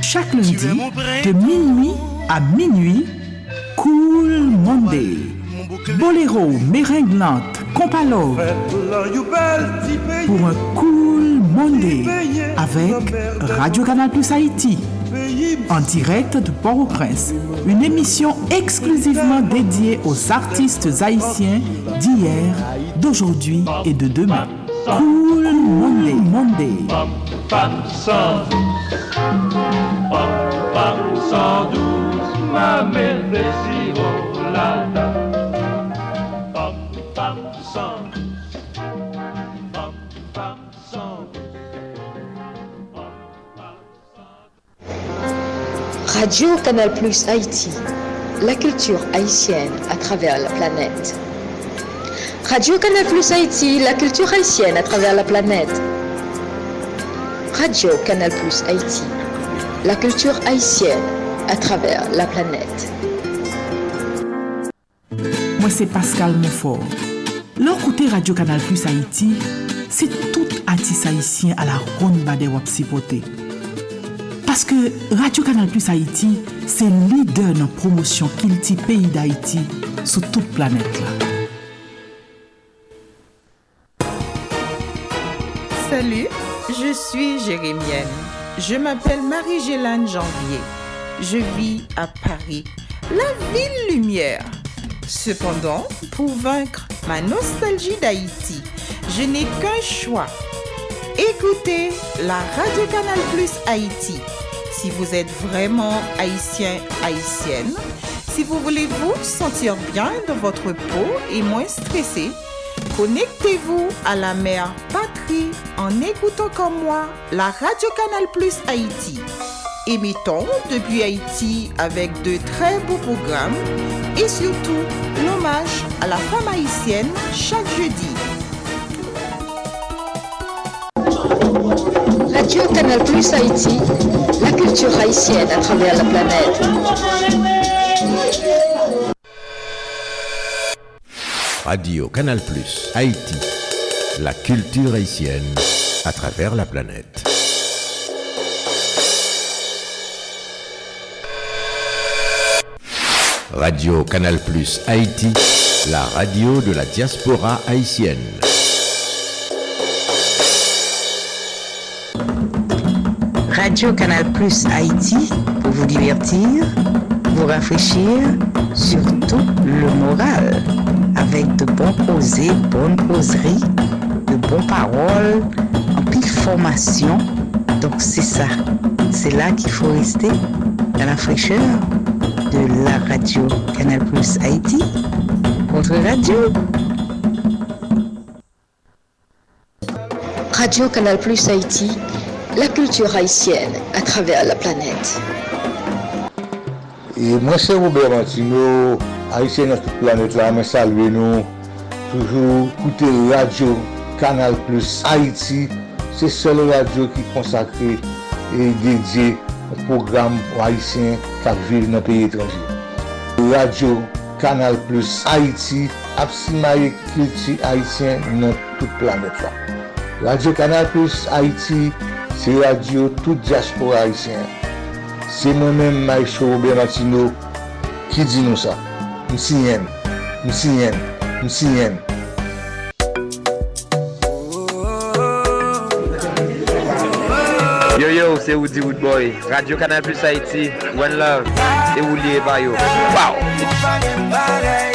Chaque lundi, de minuit à minuit, Cool Monday. Boléro, merengue lente, compalo. Pour un Cool Monday avec Radio Canal Plus Haïti. En direct de Port-au-Prince, une émission exclusivement dédiée aux artistes haïtiens d'hier, d'aujourd'hui et de demain. Cool Monday, Monday. Radio Canal Plus Haïti, la culture haïtienne à travers la planète. Radio Canal Plus Haïti, la culture haïtienne à travers la planète. Radio Canal Plus Haïti, la culture haïtienne à travers la planète. Moi, c'est Pascal Monfort. Leur côté Radio Canal Plus Haïti, c'est tout artiste haïtien à la ronde des Wapsipoté. Parce que Radio Canal Plus Haïti, c'est leader dans la promotion Kilti pays d'Haïti sur toute planète. Là. Salut, je suis Jérémienne. Je m'appelle Marie-Gélane Janvier. Je vis à Paris, la ville lumière. Cependant, pour vaincre ma nostalgie d'Haïti, je n'ai qu'un choix. Écoutez la Radio Canal Plus Haïti. Si vous êtes vraiment haïtien, haïtienne, si vous voulez vous sentir bien dans votre peau et moins stressé, connectez-vous à la mère patrie en écoutant comme moi la Radio Canal Plus Haïti. Émettons depuis Haïti avec de très beaux programmes et surtout l'hommage à la femme haïtienne chaque jeudi. Radio Canal Plus Haïti, la culture haïtienne à travers la planète. Radio Canal Plus Haïti, la culture haïtienne à travers la planète. Radio Canal Plus Haïti, la radio de la diaspora haïtienne. Radio Canal Plus Haïti pour vous divertir, vous rafraîchir, surtout le moral, avec de bons causés, bonnes causeries, de bonnes paroles, en pile formation. Donc c'est ça, c'est là qu'il faut rester, dans la fraîcheur de la radio Canal Plus Haïti, votre radio. Radio Canal Plus Haïti, la culture haïtienne à travers la planète. E mwen se Robert Martino, Haitien nan tout planet la, mwen salve nou. Toujou koute radio Kanal Plus Haiti, se sol radio ki konsakre e dedye program Haitien kak vir nan peyi etranje. Radio Kanal Plus Haiti, apsimaye kilti Haitien nan tout planet la. Radio Kanal Plus Haiti, se radio tout diaspora Haitien. Se mwen men Mike Choro Bernatino ki di nou sa. Msi yen, msi yen, msi yen. Yo yo, se ou di Wood Boy. Radio Kanal Plus Haiti, One Love, e ou liye bayo. Wow! Ou bagen barey,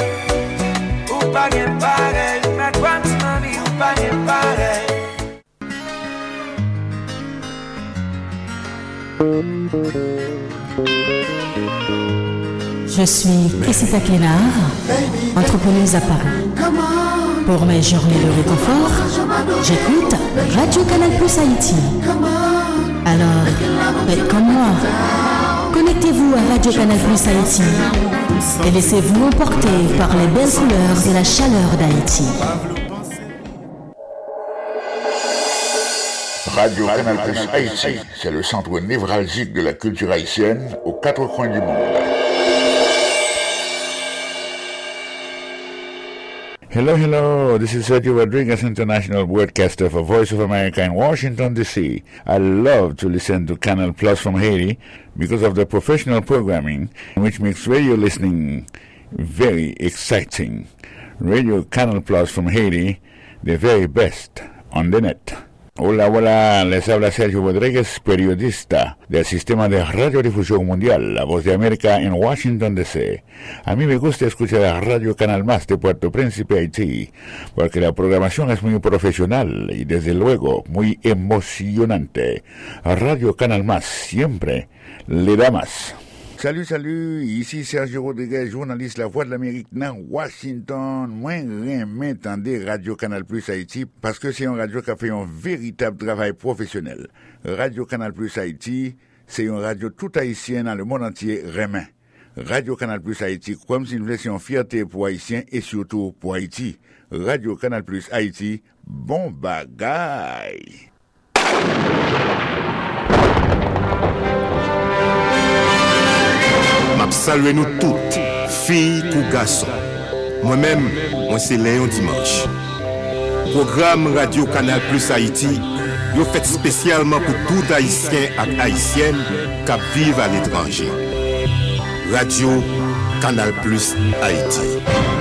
ou bagen barey, mwen kwa msman mi ou bagen barey. Je suis Cressita Clénard, entrepreneuse à Paris. Pour mes journées de réconfort, j'écoute Radio Canal Plus Haïti. Alors, faites comme moi. Connectez-vous à Radio Canal Plus Haïti et laissez-vous emporter par les belles couleurs et la chaleur d'Haïti. Radio Canal Plus Haïti, c'est le centre névralgique de la culture haïtienne aux quatre coins du monde. Hello, hello. This is Sergio Rodriguez, international broadcaster for Voice of America in Washington, D.C. I love to listen to Canal Plus from Haiti because of the professional programming, which makes radio listening very exciting. Radio Canal Plus from Haiti, the very best on the net. Hola, hola, les habla Sergio Rodríguez, periodista del sistema de radiodifusión mundial, La Voz de América en Washington, D.C. A mí me gusta escuchar a Radio Canal Más de Puerto Príncipe, Haití, porque la programación es muy profesional y desde luego muy emocionante. Radio Canal Más siempre le da más. Salut, salut, ici Sergio Rodriguez, journaliste La Voix de l'Amérique dans Washington. Moi, remets tendez Radio Canal Plus Haïti parce que c'est un radio qui a fait un véritable travail professionnel. Radio Canal Plus Haïti, c'est une radio tout haïtienne dans le monde entier, remet. Radio Canal Plus Haïti, comme si nous laissions fierté pour Haïtiens et surtout pour Haïti. Radio Canal Plus Haïti, bon bagaille. Map salwe nou tout, fi kou gason. Men, mwen se Leon Dimanche. Program Radio Kanal Plus Haiti, yo fet spesyalman pou tout Haitien ak Haitien kap vive al etranje. Radio Kanal Plus Haiti.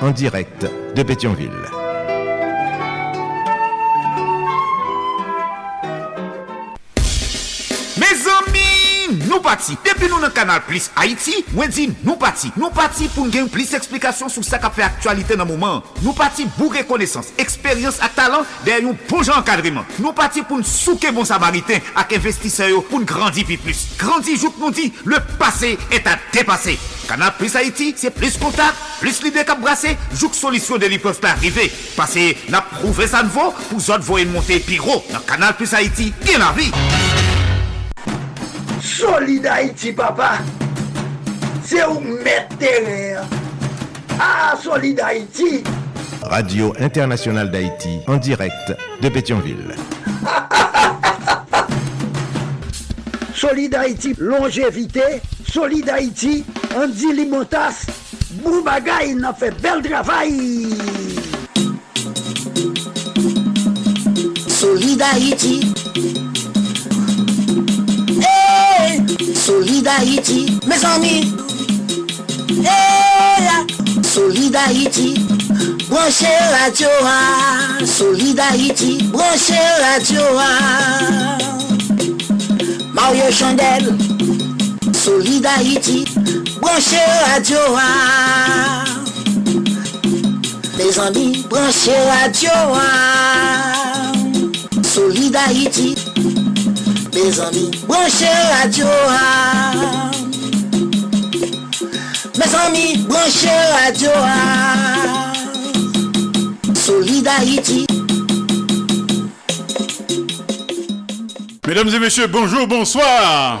en direct de Pétionville. Mes amis, nou pati. Depi nou nan kanal Plus Haiti, mwen di nou pati. Nou pati pou n gen plis eksplikasyon sou sa ka fe aktualite nan mouman. Nou pati bou rekonesans, eksperyans ak talan den yon bon jan kadriman. Nou pati pou n souke bon samariten ak investiseyo pou n grandi pi plus. Grandi jouk nou di, le pase et a depase. Kanal Plus Haiti, se plus kontak, plus lide kap brase, jouk solisyon de li pev pa rive. Pase na prouve sa nvo pou zot voyen monte pi ro. Nan Kanal Plus Haiti, gen la vi. Solid Haïti, papa. C'est où mettre. Ah, Solid Haïti. Radio Internationale d'Haïti, en direct de Pétionville. Solid Haïti, longévité. Solid Haïti, Andy Limotas, bou bagay nan fe bel travay. Solid Haïti hey, Solid Haïti, mes ami hey, Solid Haïti Branche radio a, Solid Haïti Branche radio a. Mario Chandel. Solid Haïti, branchez radio. ah. Mes amis, branchez radio. Solid Haïti, mes amis, branchez radio. Mes amis, branchez radio. Solid Haïti. Mesdames et messieurs, bonjour, bonsoir.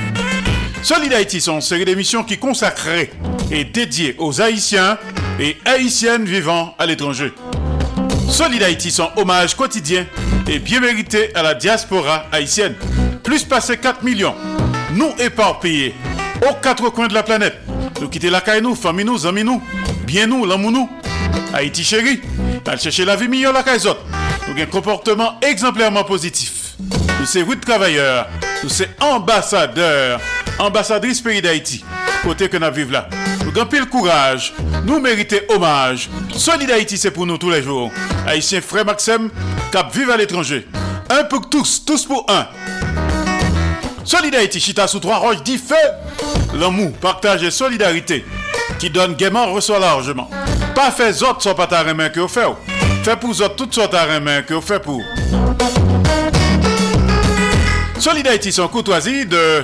Solid Haïti sont une série d'émissions qui consacrées et dédiées aux Haïtiens et Haïtiennes vivant à l'étranger. Solid Haïti, son hommage quotidien et bien mérité à la diaspora haïtienne. Plus passé 4 millions, nous éparpillés aux quatre coins de la planète. Nous quitter la caille, nous, famille nous, amis nous, bien nous, l'amour nous. Haïti chéri, allons chercher la vie meilleure la caille Nous avons un comportement exemplairement positif. Nous sommes huit travailleurs, nous sommes ambassadeurs, ambassadrices pays d'Haïti, côté que nous vivons là. Nous avons le courage, nous méritons hommage. Solid Haïti, c'est pour nous tous les jours. Haïtien frère Maxime, cap vive à l'étranger. Un pour tous, tous pour un. Solid Haïti, chita sous trois roches, dit feu. L'amour, partage et solidarité qui donne gaiement reçoit largement. Pas fait autres sont pas ta main que vous faites. Fait pour autres toutes sortes ta main que vous faites pour. Solid Haïti, son courtoisie de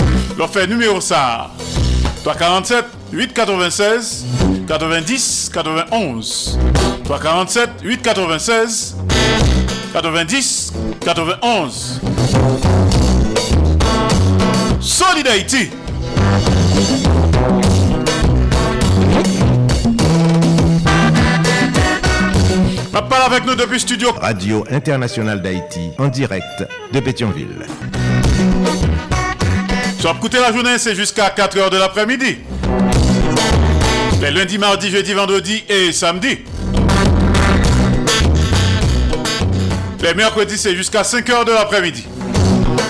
Leur fait numéro ça. 347 896 90 91 347 896 90 91 Solid Haïti. Parle avec nous depuis studio. Radio Internationale d'Haïti en direct de Pétionville. Soit écouter la journée, c'est jusqu'à 4h de l'après-midi. Les lundis, mardi, jeudi, vendredi et samedi. Les mercredis, c'est jusqu'à 5h de l'après-midi.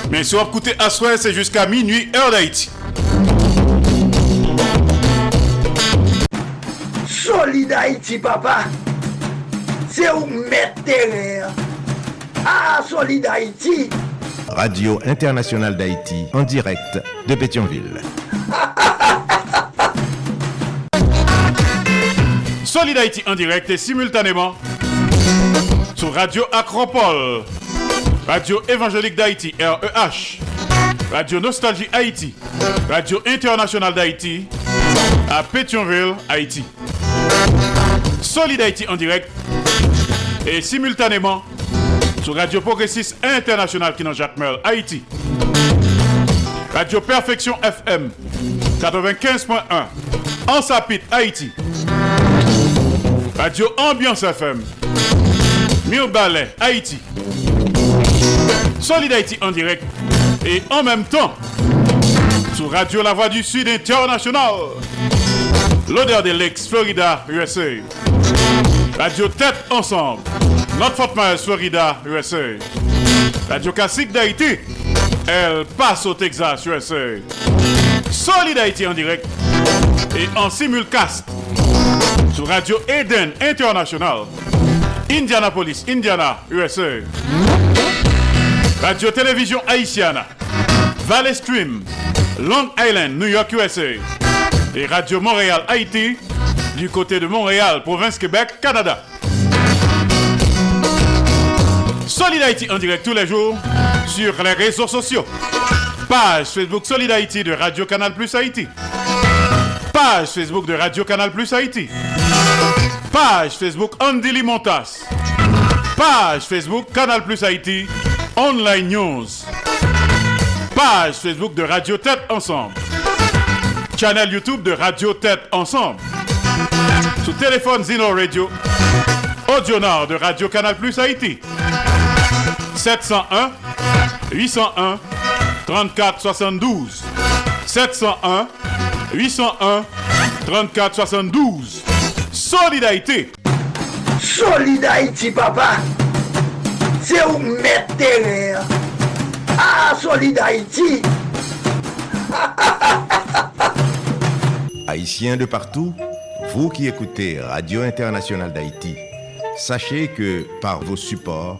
Mais si on écouter à soir, c'est jusqu'à minuit, heure d'Haïti. Solid Haïti, papa. C'est où mettre Ah, Solid Haïti. Radio Internationale d'Haïti en direct de Pétionville. Solid Haïti en direct et simultanément sur Radio Acropole, Radio Évangélique d'Haïti, REH, Radio Nostalgie Haïti, Radio Internationale d'Haïti, à Pétionville, Haïti. Solid Haïti en direct et simultanément sur Radio Progressiste International qui Jacques Haïti. Radio Perfection FM 95.1 en Sapit, Haïti. Radio Ambiance FM Ballet, Haïti. Solid Haïti en direct et en même temps sur Radio La Voix du Sud International. L'odeur des Lakes, Florida, USA. Radio Tête Ensemble. Notre Fort Myers, Florida, USA. Radio Classique d'Haïti. Elle passe au Texas, USA. Solid Haïti en direct et en simulcast sur Radio Eden International. Indianapolis, Indiana, USA. Radio Télévision Haïtiana. Valley Stream, Long Island, New York, USA. Et Radio Montréal, Haïti, du côté de Montréal, province Québec, Canada. Solid Haïti en direct tous les jours sur les réseaux sociaux. Page Facebook Solid Haïti de Radio Canal Plus Haïti. Page Facebook de Radio Canal Plus Haïti. Page Facebook Andy Limontas. Page Facebook Canal Plus Haïti. Online News. Page Facebook de Radio Tête Ensemble. Channel YouTube de Radio Tête Ensemble. Sous téléphone Zino Radio. Audionard de Radio Canal Plus Haïti. 701 801 34 72 701 801 34 72 Solidarité Solidarité papa c'est où mettre terrain. Ah, Solid Haïti. Haïtiens de partout, vous qui écoutez Radio Internationale d'Haïti, sachez que par vos supports,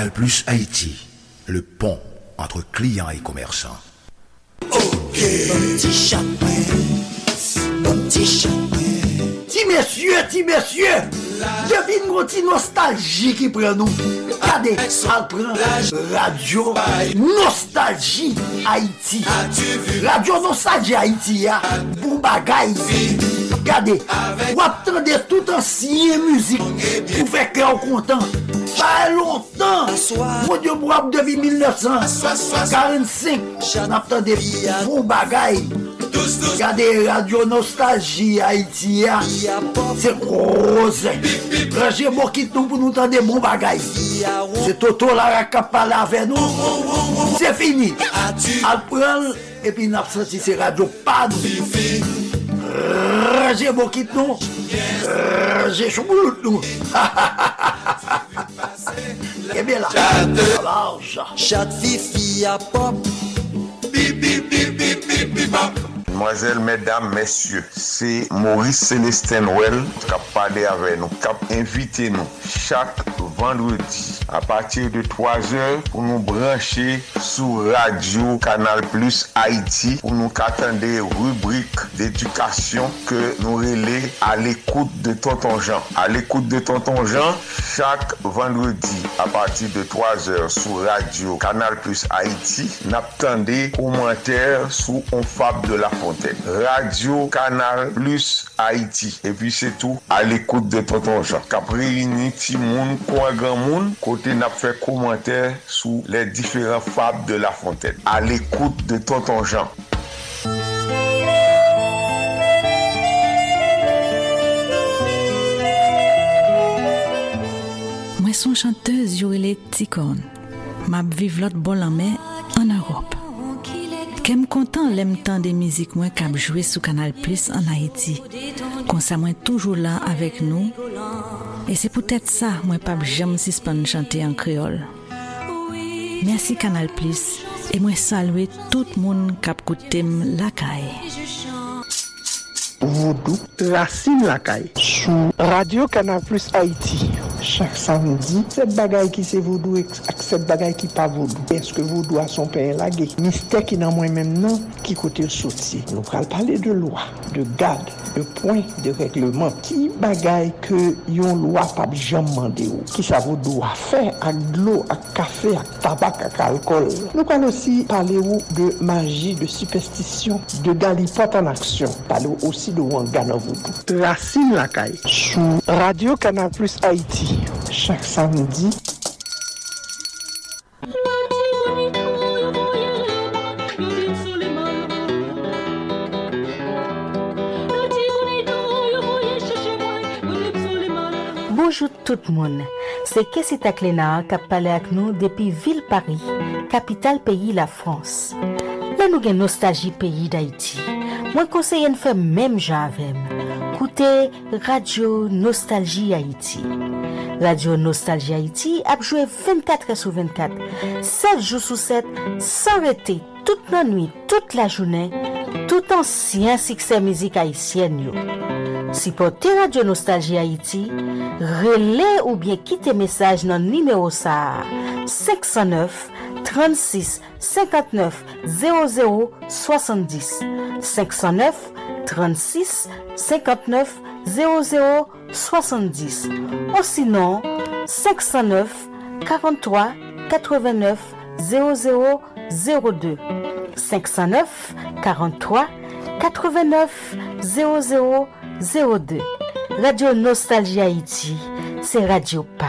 Canal Plus Haïti, le pont entre clients et commerçants. Petit chapeau, petit chapeau. Ti messieurs, ti messieurs, devine gros ti nostalgie qui prend nous. Regardez, ça prend Radio Nostalgie Haïti. Radio Nostalgie Haïti, ya, bon Gade, wap tende tout ansiye muzik pou fek lè ou kontan. Pa lontan, moun diyo mwap devi 1945, nap tende pou bagay. Gade Radio Nostalgie Haitia, se kouze. Raje mwokit nou pou nou tende bon bagay. Se toto la rakap pala ave nou, se fini. Al pral, epi nap senti se radio pan. Rrrr. Nous. Rangez moi qui nous. Rangez chouboulou nous. Et bien là. Large. Chat fifi à pop. Mesdames, messieurs, c'est Maurice Célestin Noël qui a parlé avec nous, qui a invité nous chaque vendredi à partir de 3 heures pour nous brancher sur Radio Canal Plus Haïti pour nous attendre des rubriques d'éducation que nous relais à l'écoute de Tonton Jean. À l'écoute de Tonton Jean, chaque vendredi à partir de 3 heures sur Radio Canal Plus Haïti, n'attendez commentaires sous on fable de la Fontaine. Radio Kanal Plus Haïti. E pi se tou, al ekoute de Tonton Jean. Kapri yini ti moun, kwa gran moun, kote nap fe komantè sou le diferent fab de La Fontaine. Al ekoute de Tonton Jean. Mwen son chanteuse yorele Tikon. Map viv lot bol anmen an Europe. Kem kontan lem tan de mizik mwen kap jwe sou Kanal Plus an Haiti. Konsa mwen toujou la avek nou. E se pou tèt sa mwen pap jem sispan chante an kreol. Mersi Kanal Plus. E mwen salwe tout moun kap koutem lakay. Vodou, Racine Lakay Sou Radio Canal Plus Haïti chak samedi. Set bagay ki se vodou ak set bagay ki pa vodou. Eske vodou a son pen lage? Mistè ki nan mwen non. men nan ki kote l soti. Nou pral pale de lwa, de gade, de poin, de regleman. Ki bagay ke yon lwa pap jam mande ou? Ki sa vodou a fe ak dlo, ak kafe, ak tabak, ak alkol. Nou pral osi pale ou de magi, de superstisyon, de galipot an aksyon. Pale ou osi de wangan an vodou. Racine lakay. Sou Radio Kanal Plus Haiti. chaque samedi. Bonjour tout le monde. C'est Kessie Taklena qui a parlé avec nous depuis Ville Paris, capitale pays la France. Là nous avons nostalgie pays d'Haïti. Moi conseille de faire même j'avais. Écoutez Radio Nostalgie Haïti. Radio Nostalgie Haïti ap jwe 24 sou 24, 7 jou sou 7, san rete, tout nan nwi, tout la jounen, tout ansyen sikse mizik Haitien yo. Si pote Radio Nostalgie Haïti, rele ou bien kite mesaj nan nimeo sa 509 36 59 00 70 509 36 59 00 70 ou sinon 509 43 89 00 02 509 43 89 00 02 Radio Nostalgie Haïti, c'est Radio PAM.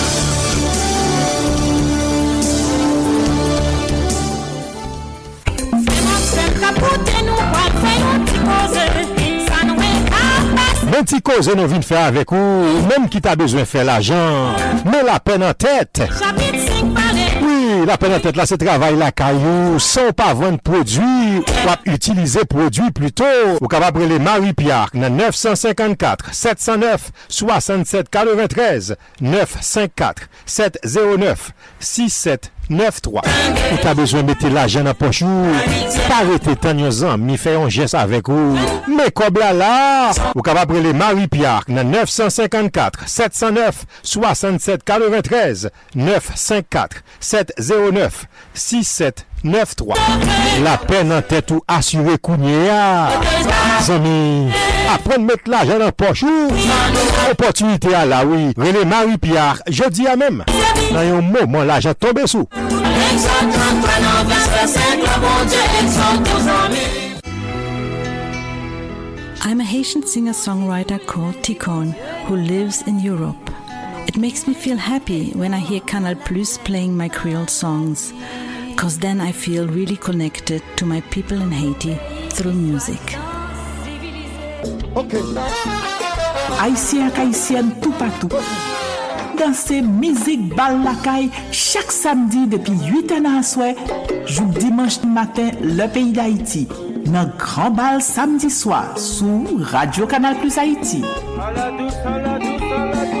Men ti koze nou vin fè avèk ou, menm ki ta bezwen fè l'ajan, men la pen an tèt. Oui, la pen an tèt la se travay la kayou, son pa vwen prodwi, wap utilize prodwi pluto. Ou kababre le Marie-Pierre nan 954-709-6743, 954-709-6743. 9-3 9-3. Ou ta bezwen mette la jen aposho. Parete tan yon zan, mi fè yon jes avèk ou. Me kob la. la Ou ka va prele Marie-Pierre nan 954-709-6743 954-709-6743 9-3 La pen nan tèt ou asyre kounye ya Zami Apren met la jen an pochou Opotunite a la oui. Rene Marie-Pierre Jodi a mem Nan yon mouman la jen tombe sou I'm a Haitian singer-songwriter called Ticon who lives in Europe. It makes me feel happy when I hear Canal Plus playing my Creole songs. because then I feel really connected to my people in Haiti through music. Okay. Haitien k'Haitienne tout patou. Danse mizik bal lakay chak samdi depi 8 an an swè, jouk dimanche matin le peyi d'Haiti. Nan gran bal samdi swa sou Radio Kanal Plus Haiti. Aladou, aladou, aladou.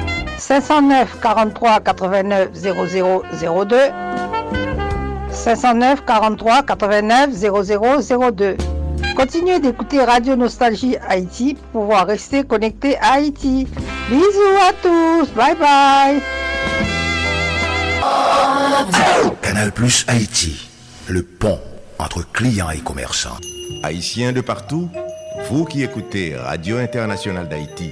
509 43 89 0002 509 43 89 0002 Continuez d'écouter Radio Nostalgie Haïti pour pouvoir rester connecté à Haïti. Bisous à tous, bye bye. Canal Plus Haïti, le pont entre clients et commerçants. Haïtiens de partout, vous qui écoutez Radio Internationale d'Haïti,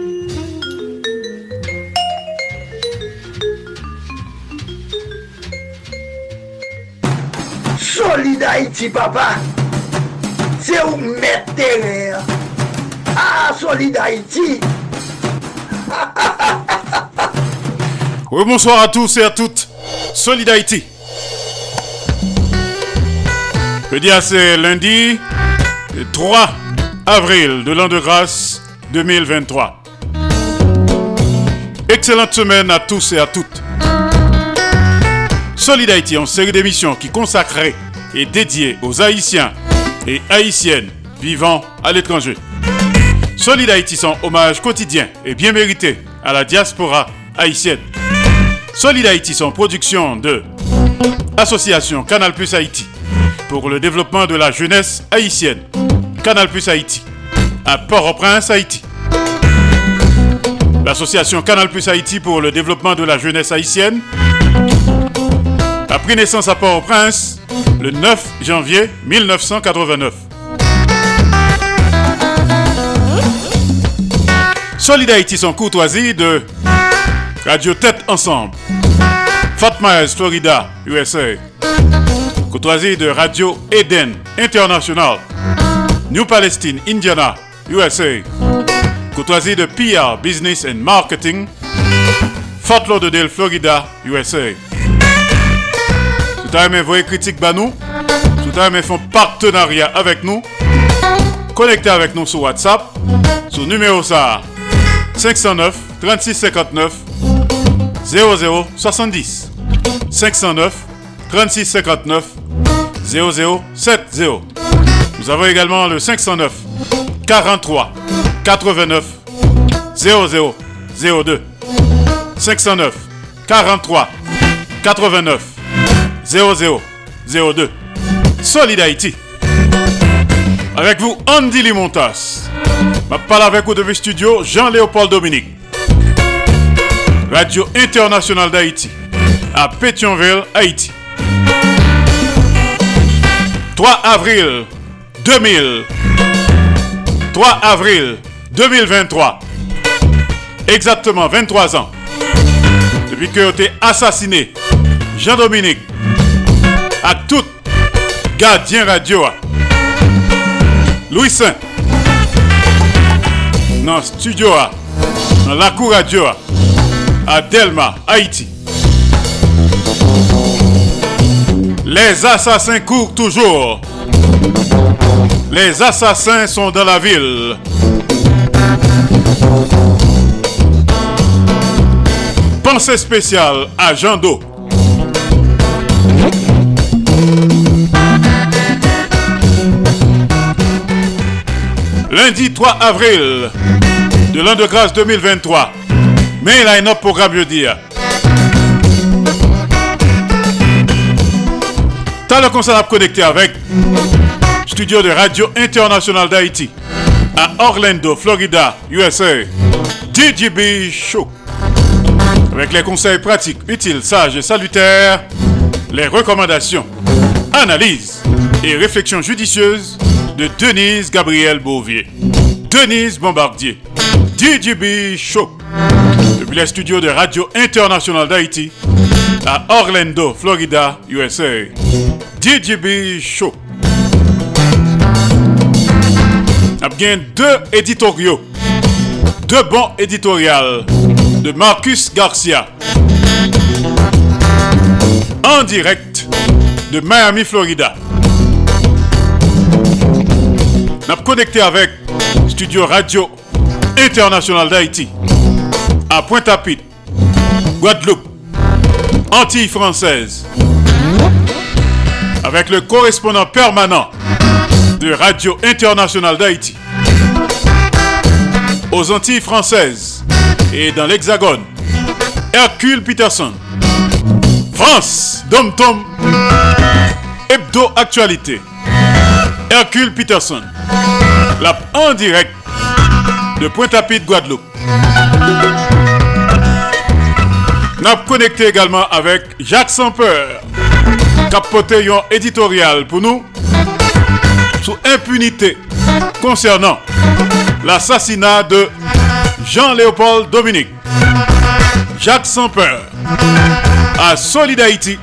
Haïti, papa. C'est où mettre terrain. Ah, Solid Haïti. Oui, bonsoir à tous et à toutes. Solid Haïti. Je dis c'est lundi 3 avril de l'an de grâce 2023. Excellente semaine à tous et à toutes. Solid Haïti, en série d'émissions qui consacrée et dédiée aux Haïtiens et Haïtiennes vivant à l'étranger. Solid Haïti, son hommage quotidien et bien mérité à la diaspora haïtienne. Solid Haïti, son production de Association Canal Plus Haïti pour le développement de la jeunesse haïtienne. Canal Plus Haïti, à Port-au-Prince, Haïti. L'association Canal Plus Haïti pour le développement de la jeunesse haïtienne pris naissance à Port-au-Prince le 9 janvier 1989. Solid Haïti son de Radio Tête Ensemble, Fort Myers, Florida, USA. Courtoisie de Radio Eden International, New Palestine, Indiana, USA. Courtoisie de PR Business and Marketing, Fort Lauderdale, Florida, USA. À l'heure, voyez critique banou. Tout à l'heure, font partenariat avec nous. Connectez avec nous sur WhatsApp. Sur numéro ça 509 36 59 00 70. 509 36 59 00 70. Nous avons également le 509 43 89 00 02. 509 43 89 00 02. Solid Haïti. Avec vous, Andy Limontas. Je parle avec vous depuis studio Jean-Léopold Dominique. Radio Internationale d'Haïti. À Pétionville, Haïti. 3 avril 2000. 3 avril 2023. Exactement 23 ans. Depuis que été assassiné, Jean-Dominique, à tout gardien radio, Louis Saint, dans studio, dans la cour radio, à Delma, Haïti. Les assassins courent toujours. Les assassins sont dans la ville. Pensée spéciale à Jean Do. Lundi 3 avril de l'an de grâce 2023. Mais il a un programme jeudi. T'as le conseil à connecter avec studio de Radio International d'Haïti à Orlando, Florida, USA. DJB Show. Avec les conseils pratiques, utiles, sages et salutaires, les recommandations, analyses et réflexions judicieuses de Denise Gabriel Bouvier. Denise Bombardier. DJB Show. Depuis les studios de Radio International d'Haïti à Orlando, Florida, USA. DJB Show. a bien deux éditoriaux, deux bons éditoriaux de Marcus Garcia en direct de Miami, Florida. On a connecté avec Studio Radio International d'Haïti à Pointe-à-Pitre, Guadeloupe, Antilles françaises, avec le correspondant permanent de Radio Internationale d'Haïti. Aux Antilles françaises et dans l'Hexagone, Hercule Peterson. France, Dom Tom, Hebdo Actualité. Hercule Peterson. La en direct de Pointe-à-Pitre, Guadeloupe. N'a connecté également avec Jacques Sampeur, capoté un éditorial pour nous sous impunité concernant l'assassinat de Jean-Léopold Dominique. Jacques Sampeur à Solid Haïti.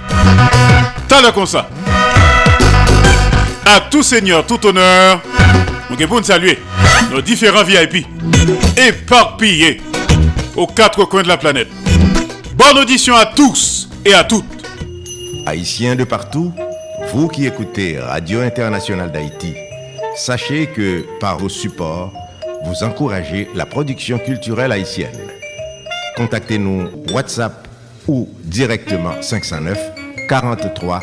T'as le ça. À tout seigneur, tout honneur, nous nous saluer nos différents VIP éparpillés aux quatre coins de la planète. Bonne audition à tous et à toutes. Haïtiens de partout, vous qui écoutez Radio Internationale d'Haïti, sachez que par vos supports, vous encouragez la production culturelle haïtienne. Contactez-nous WhatsApp ou directement 509 43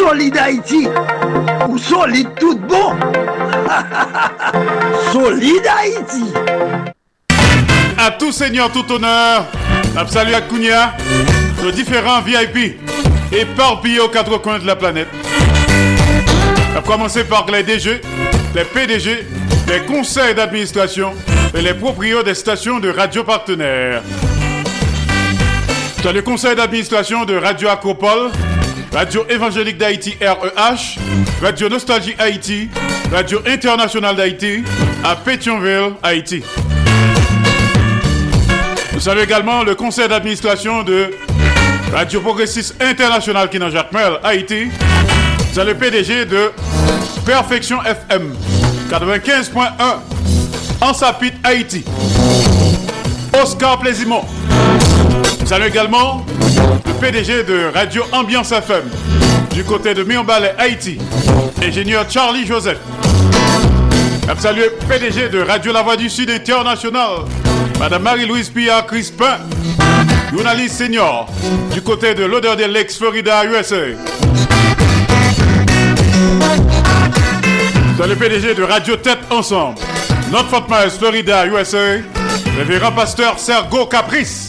Solide Haïti, ou solide tout bon. solide Haïti. À tout seigneur, tout honneur, salut à Kounia, nos différents VIP, éparpillés aux quatre coins de la planète. À commencer par les DG, les PDG, les conseils d'administration et les propriétaires des stations de radio partenaires. Dans le conseil d'administration de Radio Acropole, Radio Évangélique d'Haïti REH, Radio Nostalgie Haïti, Radio Internationale d'Haïti à Pétionville, Haïti. Nous saluons également le conseil d'administration de Radio Progressiste International qui dans Jacques Mel, Haïti. C'est le PDG de Perfection FM 95.1 en Sapit, Haïti. Oscar Plaisimont. Salut également le PDG de Radio Ambiance FM du côté de Mionbalais, Haïti, ingénieur Charlie Joseph. Salut PDG de Radio La Voix du Sud International, Madame Marie-Louise Pia Crispin, journaliste senior du côté de l'odeur de l'ex Florida, USA. Salut PDG de Radio Tête Ensemble, North Fort Myers, Florida, USA, révérend pasteur Sergo Caprice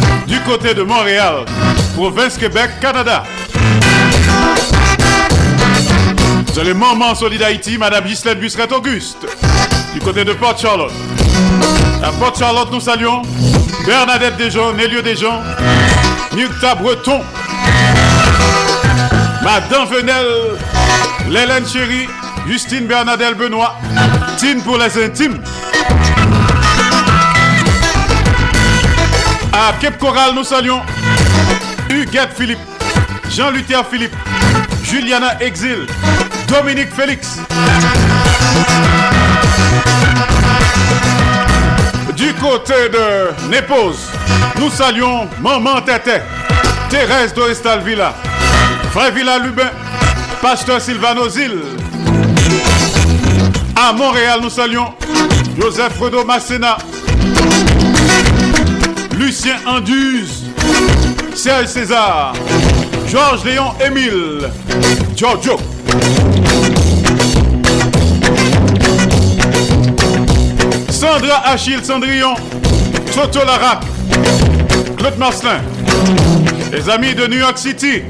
du côté de Montréal, province Québec, Canada. C'est le moment solide Haïti, Madame Ghislaine Busseret Auguste, du côté de Port Charlotte. À Port Charlotte, nous saluons Bernadette Desjons, Nélio Desjons, Nukta Breton, Madame Venel, Lélène Chéri, Justine Bernadette Benoît, Tine pour les intimes. À Cape Coral, nous saluons Huguette Philippe, Jean-Luther Philippe, Juliana Exil, Dominique Félix. Du côté de Népose, nous saluons Maman Tété, Thérèse Doristal Villa, Frère Villa Lubin, Pasteur Sylvano Zil. À Montréal, nous saluons Joseph Fredo Massena, Lucien Anduze, Serge César, Georges Léon Émile, Giorgio. Sandra Achille Cendrillon, Toto Larac, Claude Marcelin, les amis de New York City,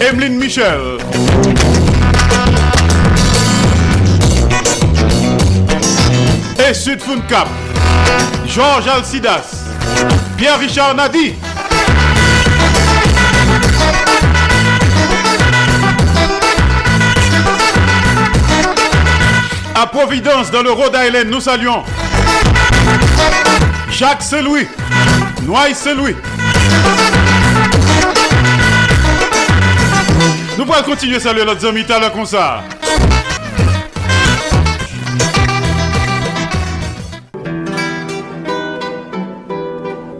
Emeline Michel. Et Sud Cap, Georges Alcidas, Pierre-Richard Nadi. À Providence, dans le Rhode Island, nous saluons Jacques Selouis, Noailles Selouis. Nous pourrons continuer à saluer notre amis à comme ça.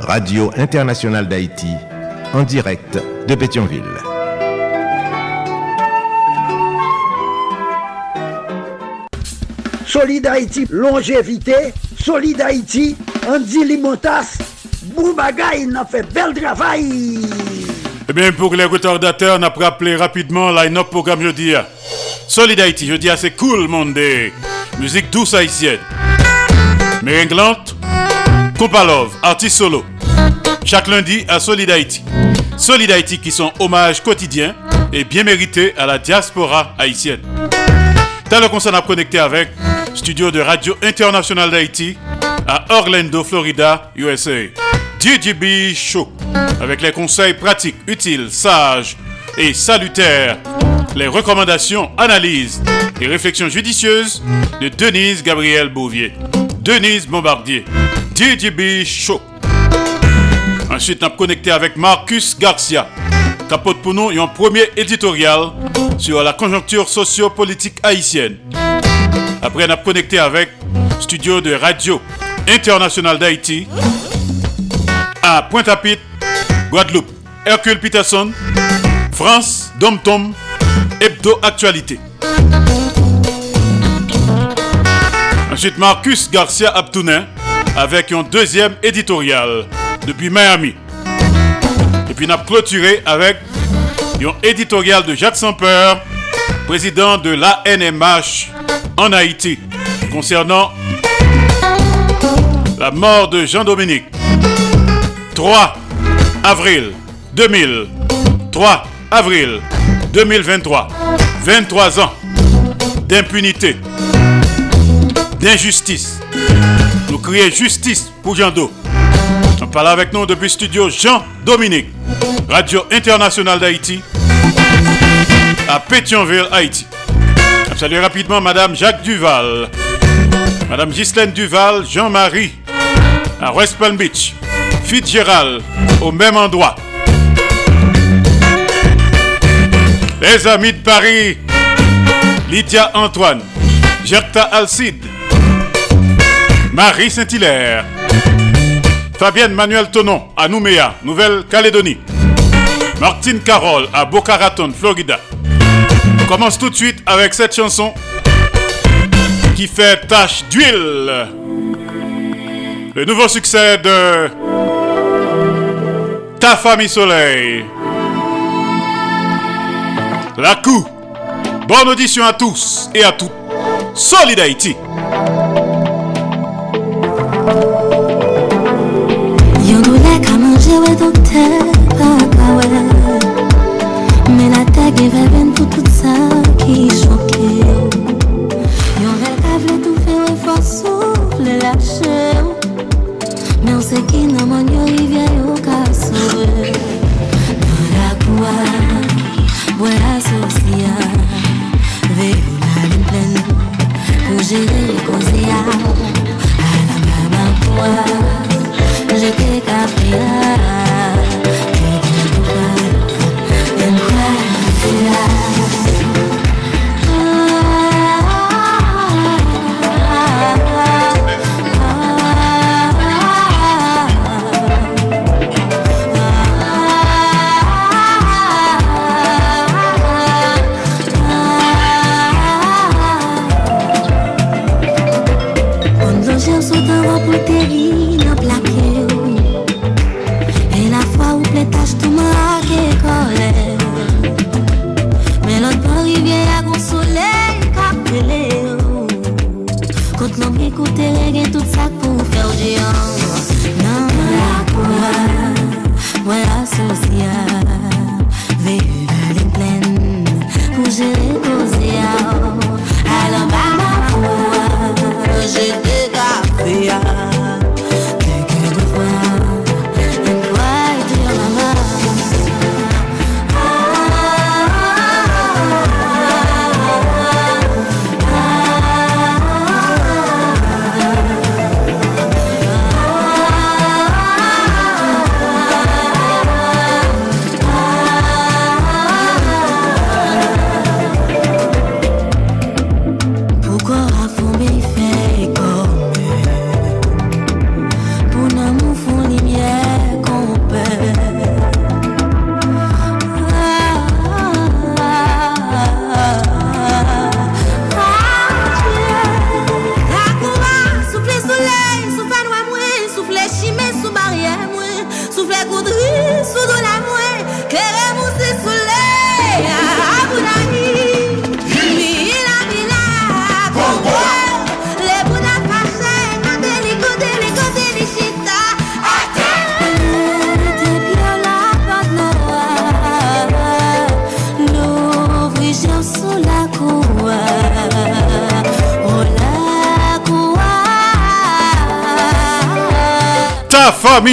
Radio Internationale d'Haïti en direct de Pétionville. Solid Haïti, longévité, Solid Haïti, Andy Limotas, Boubagaï, il a fait bel travail. Eh bien, pour les retardateurs, on a rappelé rapidement line-up programme jeudi. Solid Haïti, jeudi, c'est cool, monde. Musique douce haïtienne. Merenglante, Kompalov, artiste solo. Chaque lundi à Solid Haïti. Solid qui sont hommage quotidien et bien mérité à la diaspora haïtienne. T'as le concert à connecter avec studio de Radio Internationale d'Haïti à Orlando, Florida, USA. DJB Show avec les conseils pratiques, utiles, sages et salutaires, les recommandations, analyses et réflexions judicieuses de Denise Gabriel Bouvier, Denise Bombardier, DJB Show. Ensuite, on connecté avec Marcus Garcia, capote pour nous un premier éditorial sur la conjoncture socio-politique haïtienne. Après, on a connecté avec studio de Radio International d'Haïti à Pointe-à-Pitre, Guadeloupe, Hercule Peterson, France, Dom Tom, Hebdo Actualité. Ensuite, Marcus Garcia Abtounin avec un deuxième éditorial depuis Miami. Et puis, on a clôturé avec un éditorial de Jacques Samper, président de l'ANMH en Haïti, concernant la mort de Jean-Dominique. 3 avril 2000. 3 avril 2023. 23 ans d'impunité, d'injustice. Nous crions justice pour Jean Do. On parle avec nous depuis studio Jean-Dominique, Radio Internationale d'Haïti, à Pétionville, Haïti. Je salue rapidement Madame Jacques Duval, Madame Ghislaine Duval, Jean-Marie, à West Palm Beach, Fitzgerald, au même endroit. Les amis de Paris, Lydia Antoine, Gerta Alcide, Marie Saint-Hilaire, Fabienne Manuel Tonon à Nouméa, Nouvelle-Calédonie, Martine Carole à Boca Raton, Florida. On commence tout de suite avec cette chanson qui fait tache d'huile. Le nouveau succès de Ta famille soleil. La coup. Bonne audition à tous et à toutes. Solid Haïti. Yon doule ka manje we dokter pa ka we Men la te gen veven pou tout sa ki choke yo Yon vel ka vle tou fe we fos souffle lache yo Men on se ki nan man yo la asosia Ve yo la lim plen Pou jere koze ya A la mama kwa je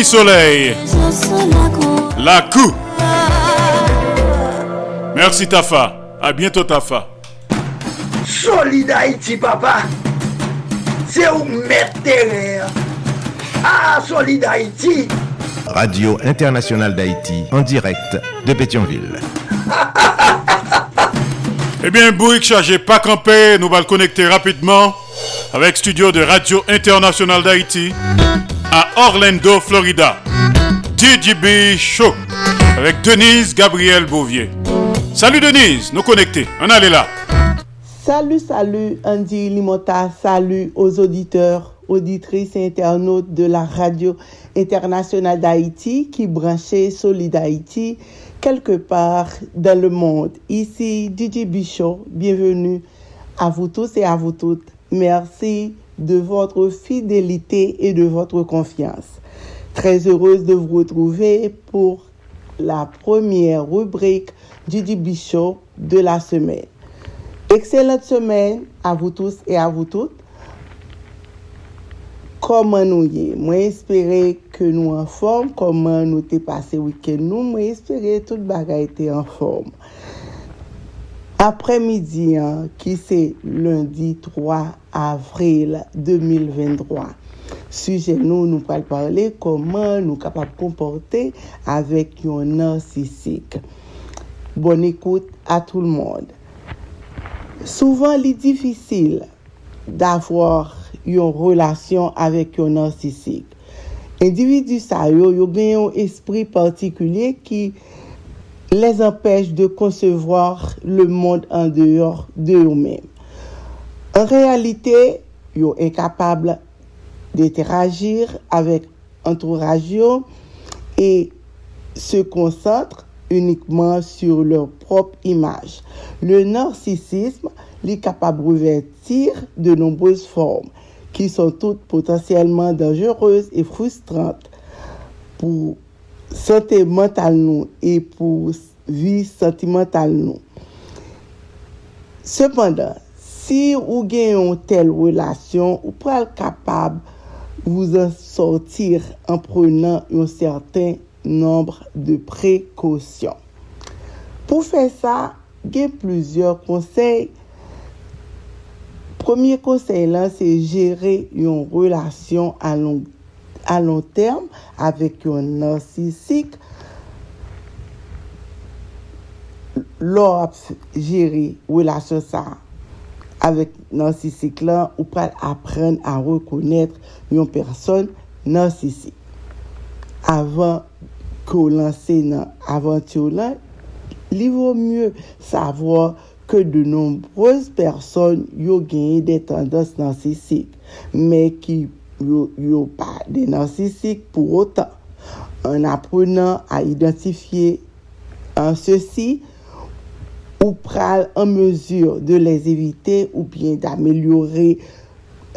Soleil. La coup. Merci Tafa. À bientôt Tafa. Solid Haïti, papa. C'est où mettre. Ah, Solid Haïti. Radio Internationale d'Haïti en direct de Pétionville. Eh bien, Bouyk chargé pas campé, nous allons le connecter rapidement avec studio de Radio Internationale d'Haïti Orlando, Florida. DJB Show avec Denise Gabriel Bouvier. Salut Denise, nous connecter. On allait là. Salut, salut Andy Limota, salut aux auditeurs, auditrices et internautes de la radio internationale d'Haïti qui branchait Solid Haïti quelque part dans le monde. Ici DJ Bichot, bienvenue à vous tous et à vous toutes. Merci de votre fidélité et de votre confiance. Très heureuse de vous retrouver pour la première rubrique DJ Bichot de la semaine. Excellente semaine à vous tous et à vous toutes. Comment nous y est? Moi, espérer que nous en forme. Comment nous t'es passé week-end? Nous? Moi, espérer tout bagay était en forme. Apremidi an ki se lundi 3 avril 2023. Suje nou nou pal parle koman nou kapap komporte avek yon narsisik. Bon ekoute a tout le monde. Souvan li difisil d'avor yon relasyon avek yon narsisik. Individu sa yo yo gen yon espri partikulye ki les empêche de concevoir le monde en dehors de eux-mêmes. En réalité, ils sont incapables d'interagir avec l'entourage et se concentrent uniquement sur leur propre image. Le narcissisme est capable de revêtir de nombreuses formes qui sont toutes potentiellement dangereuses et frustrantes pour sante mental nou e pou vi sentimental nou. Sependan, si ou gen yon tel relasyon, ou pral kapab vous en sortir en prenant yon certain nombre de prekosyon. Pou fè sa, gen plusieurs konsey. Premier konsey lan, se jere yon relasyon a long a lon term avèk yon narsisik lor ap jiri relasyon sa avèk narsisik lan ou pral apren a rekonèt yon person narsisik. Avan ko lanse nan avantyou lan, li vò mye savò ke de nombrez person yo genye de tendans narsisik, men ki pou yo, yo pa de narsisik pou otan. An aprenan a identifiye an sosi ou pral an mesur de les evite ou bien d'amelyore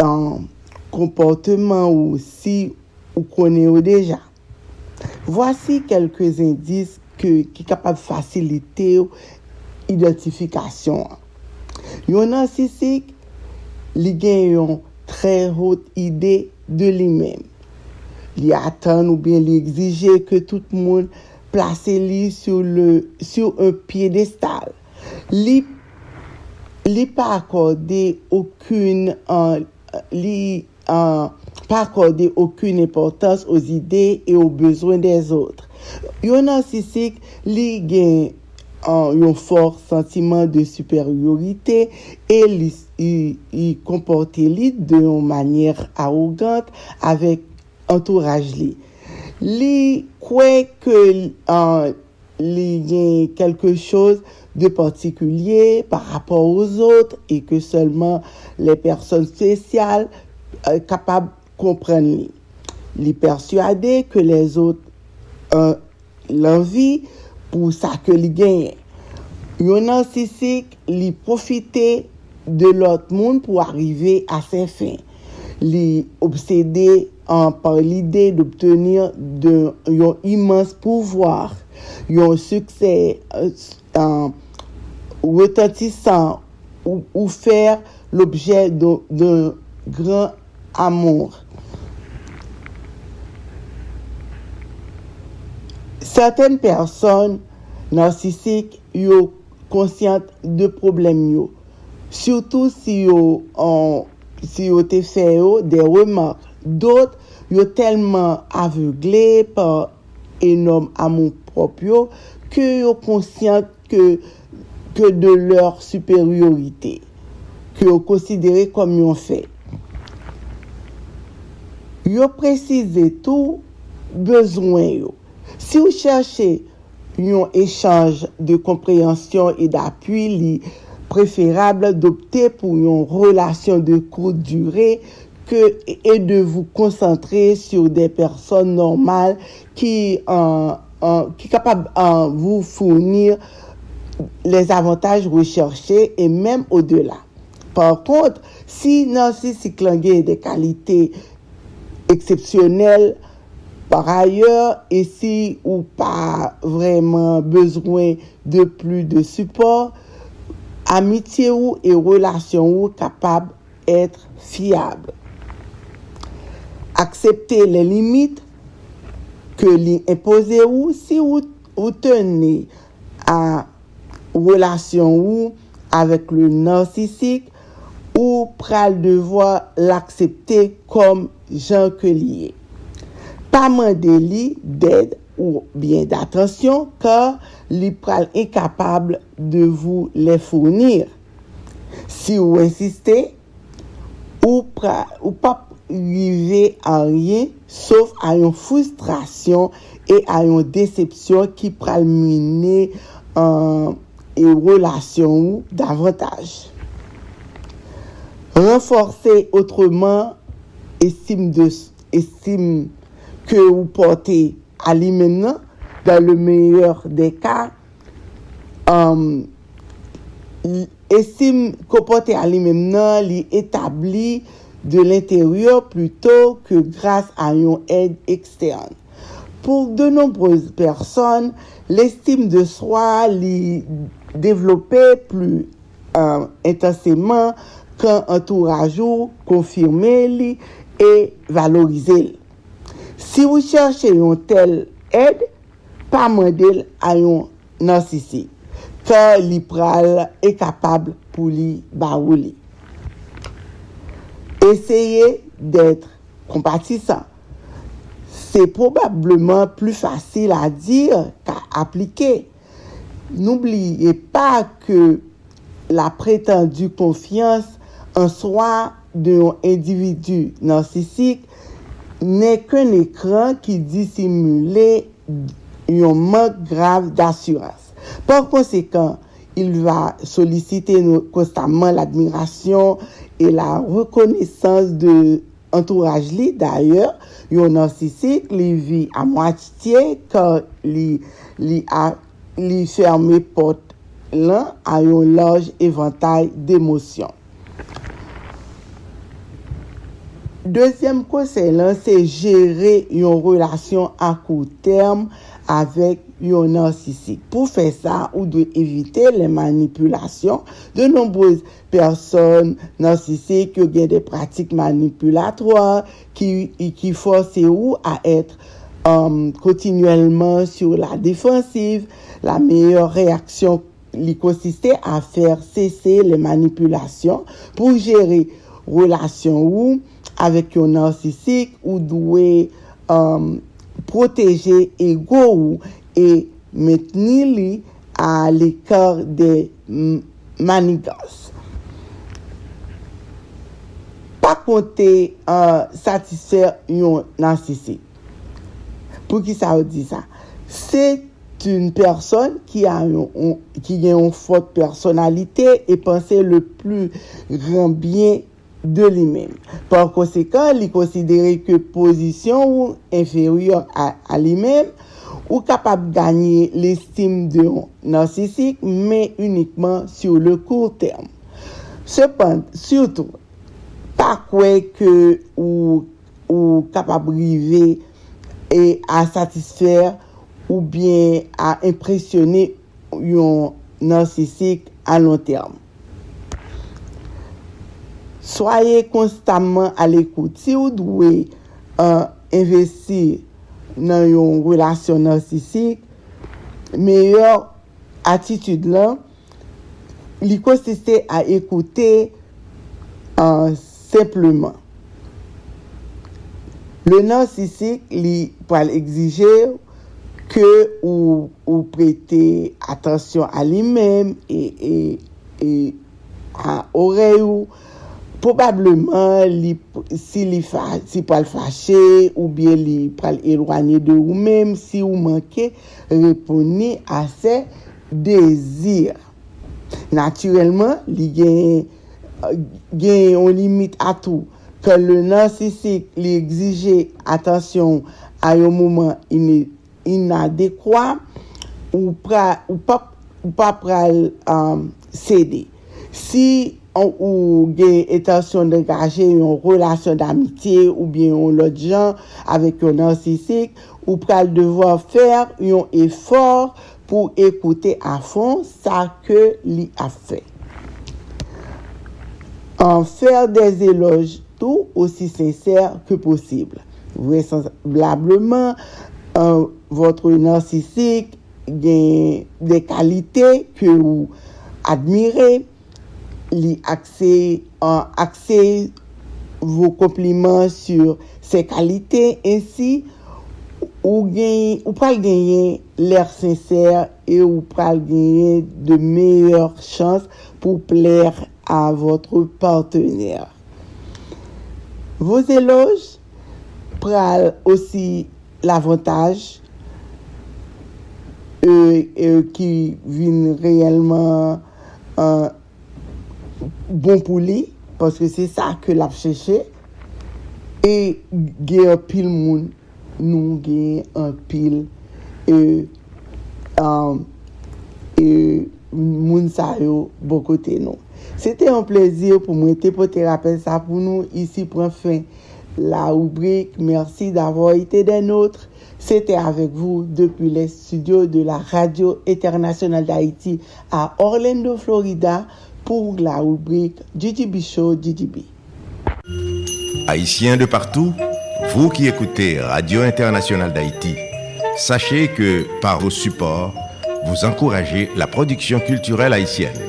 an komporteman ou si ou kone yo deja. Vwasi kelke zindis ke, ki kapab fasilite yo identifikasyon. Yon narsisik li gen yon tre hot ide de li men. Li atan ou bien li exije ke tout moun plase li sur, le, sur un piedestal. Li, li pa akorde okun euh, an, li an, euh, pa akorde okun importans os ide e ou bezwen des otre. Yonan Sisik li gen an yon for sentiman de superiorite e li, y, y komporte li de yon manyer arrogante avek entouraj li. Li kwe ke an, li gen kelke chose de partikulye par rapport ouz otre e ke selman le person spesyal euh, kapab kompren li. Li persuade ke les otre euh, l'envi pou sa ke li genye. Yon narsisik li profite de lot moun pou arrive a se fin. Li obsede an par l'ide d'obtenir yon imans pouvoir, yon suksè euh, retentisan ou, ou fèr l'objet d'un gran amour. Serten person narsisik yo konsyant de problem yo. Soutou si yo, si yo te fè yo de remak. Dot yo telman avegle pa enom amon propyo ke yo konsyant ke, ke de lor superiorite. Ke yo konsidere kom yon fè. Yo prezise tou bezwen yo. Si yo chache yon echange de komprehansyon e d'apuy li préférable d'opter pour une relation de courte durée et de vous concentrer sur des personnes normales qui, qui sont capables de vous fournir les avantages recherchés et même au-delà. Par contre, si Nancy Cyclanguet a des qualités exceptionnelles par ailleurs, et si ou pas vraiment besoin de plus de support, amitye ou e relasyon ou kapab etre fiyab. Aksepte le limit ke li impose ou si ou tene a relasyon ou avek le narsisik ou pral kom jan ke liye. Pa mande li ded ou bien d'atensyon ka li pral incapable de vous les fournir. Si vous insistez, ou, ou à rien sauf à une frustration et à une déception qui pral mener en une relation davantage. Renforcer autrement estime, de, estime ke ou pote a li men nan, dan le meyèr de ka, um, esim ko pote a li men nan li etabli de l'interyor pluto ke grase a yon ed ekstern. Pour de nombreuses personnes, l'estime de soi l'y développer plus euh, intensément qu'un entourage ou confirmer l'y et valoriser l'y. Si ou chache yon tel ed, pa mandel a yon narsisi, ke li pral e kapab pou li ba ou li. Eseye d'etre kompatisan. Se probableman plu fasil a dir ka aplike. N'oubliye pa ke la pretendu konfians an soa de yon individu narsisik ne kwen ekran ki disimule yon mank grav d'assurans. Por konsekant, il va solisite konstanman l'admiration et la rekonesans de entouraj li. D'ayor, yon narsisik li vi a mwatitie kan li, li, a, li ferme pot lan a yon loj evantay d'emosyon. Dezyem konsey lan se jere yon relasyon a kou term avek yon narsisik. Pou fe sa ou de evite le manipulasyon de nombrez person narsisik yo gen de pratik manipulatwa ki, ki fose ou a etre um, euh, kontinuelman sur la defansiv. La meyor reaksyon li konsiste a fer sese le manipulasyon pou jere relasyon ou avèk yon narsisik ou dwe um, proteje ego ou e metni li a l'ekor de manigans. Pa konte uh, satisfer yon narsisik. Pou ki sa ou di sa? Se une personne qui a un, qui a une forte personnalité et penser le plus grand bien de li men. Par konsekant, li konsidere ke pozisyon ou inferyor a, a li men, ou kapab ganyer l'estime de yon narsisik, men unikman sur le kour term. Sepant, surtout, pa kwe ke ou, ou kapab rive e a satisfer ou bien a impresyonne yon narsisik a long term. Soye konstanman al ekout. Si ou dwe uh, investi nan yon relasyon narsisik, meyor atitude lan, li konsiste a ekoute uh, sepleman. Le narsisik li pal exije ke ou, ou prete atensyon a li menm e, e, e a orey ou Probableman, li, si, li fa, si pal fache ou bien li pal elwanye de ou menm si ou manke, reponi a se dezir. Naturelman, li gen, gen yon limit atou. Ke le narsisik li egzije atensyon a yon mouman inadekwa ou, pra, ou pa, pa pral euh, um, sede. Si an ou gen etasyon d'engaje yon relasyon d'amitiye ou bien yon lot jan avek yon narsisik, ou pral devwa fer yon efor pou ekoute a fon sa ke li a fe. An fer des eloj tou osi senser ke posible. Vresemblableman, euh, votre narsisik gen de kalite ke ou admire, li akse, an akse vou kompliment sur se kalite, ensi ou, gen, ou pral genyen lèr sensèr e ou pral genyen de meyèr chans pou plèr a votre partenèr. Vos eloj pral osi l'avantaj e, e ki vin reyelman an bon pou li, paske se sa ke l ap e gen an pil moun, nou gen an pil, e, um, e moun sa yo bon kote nou. Se te an plezir pou mwen te pote rappel sa pou nou, isi pren fin. La oubrik, mersi d'avor ite den notre, Sete avek vou depi le studio de la Radio Internationale d'Haïti a Orlando, Florida, pour la rubrique GGB Show GGB. Haïtiens de partout, vous qui écoutez Radio Internationale d'Haïti, sachez que par vos supports, vous encouragez la production culturelle haïtienne.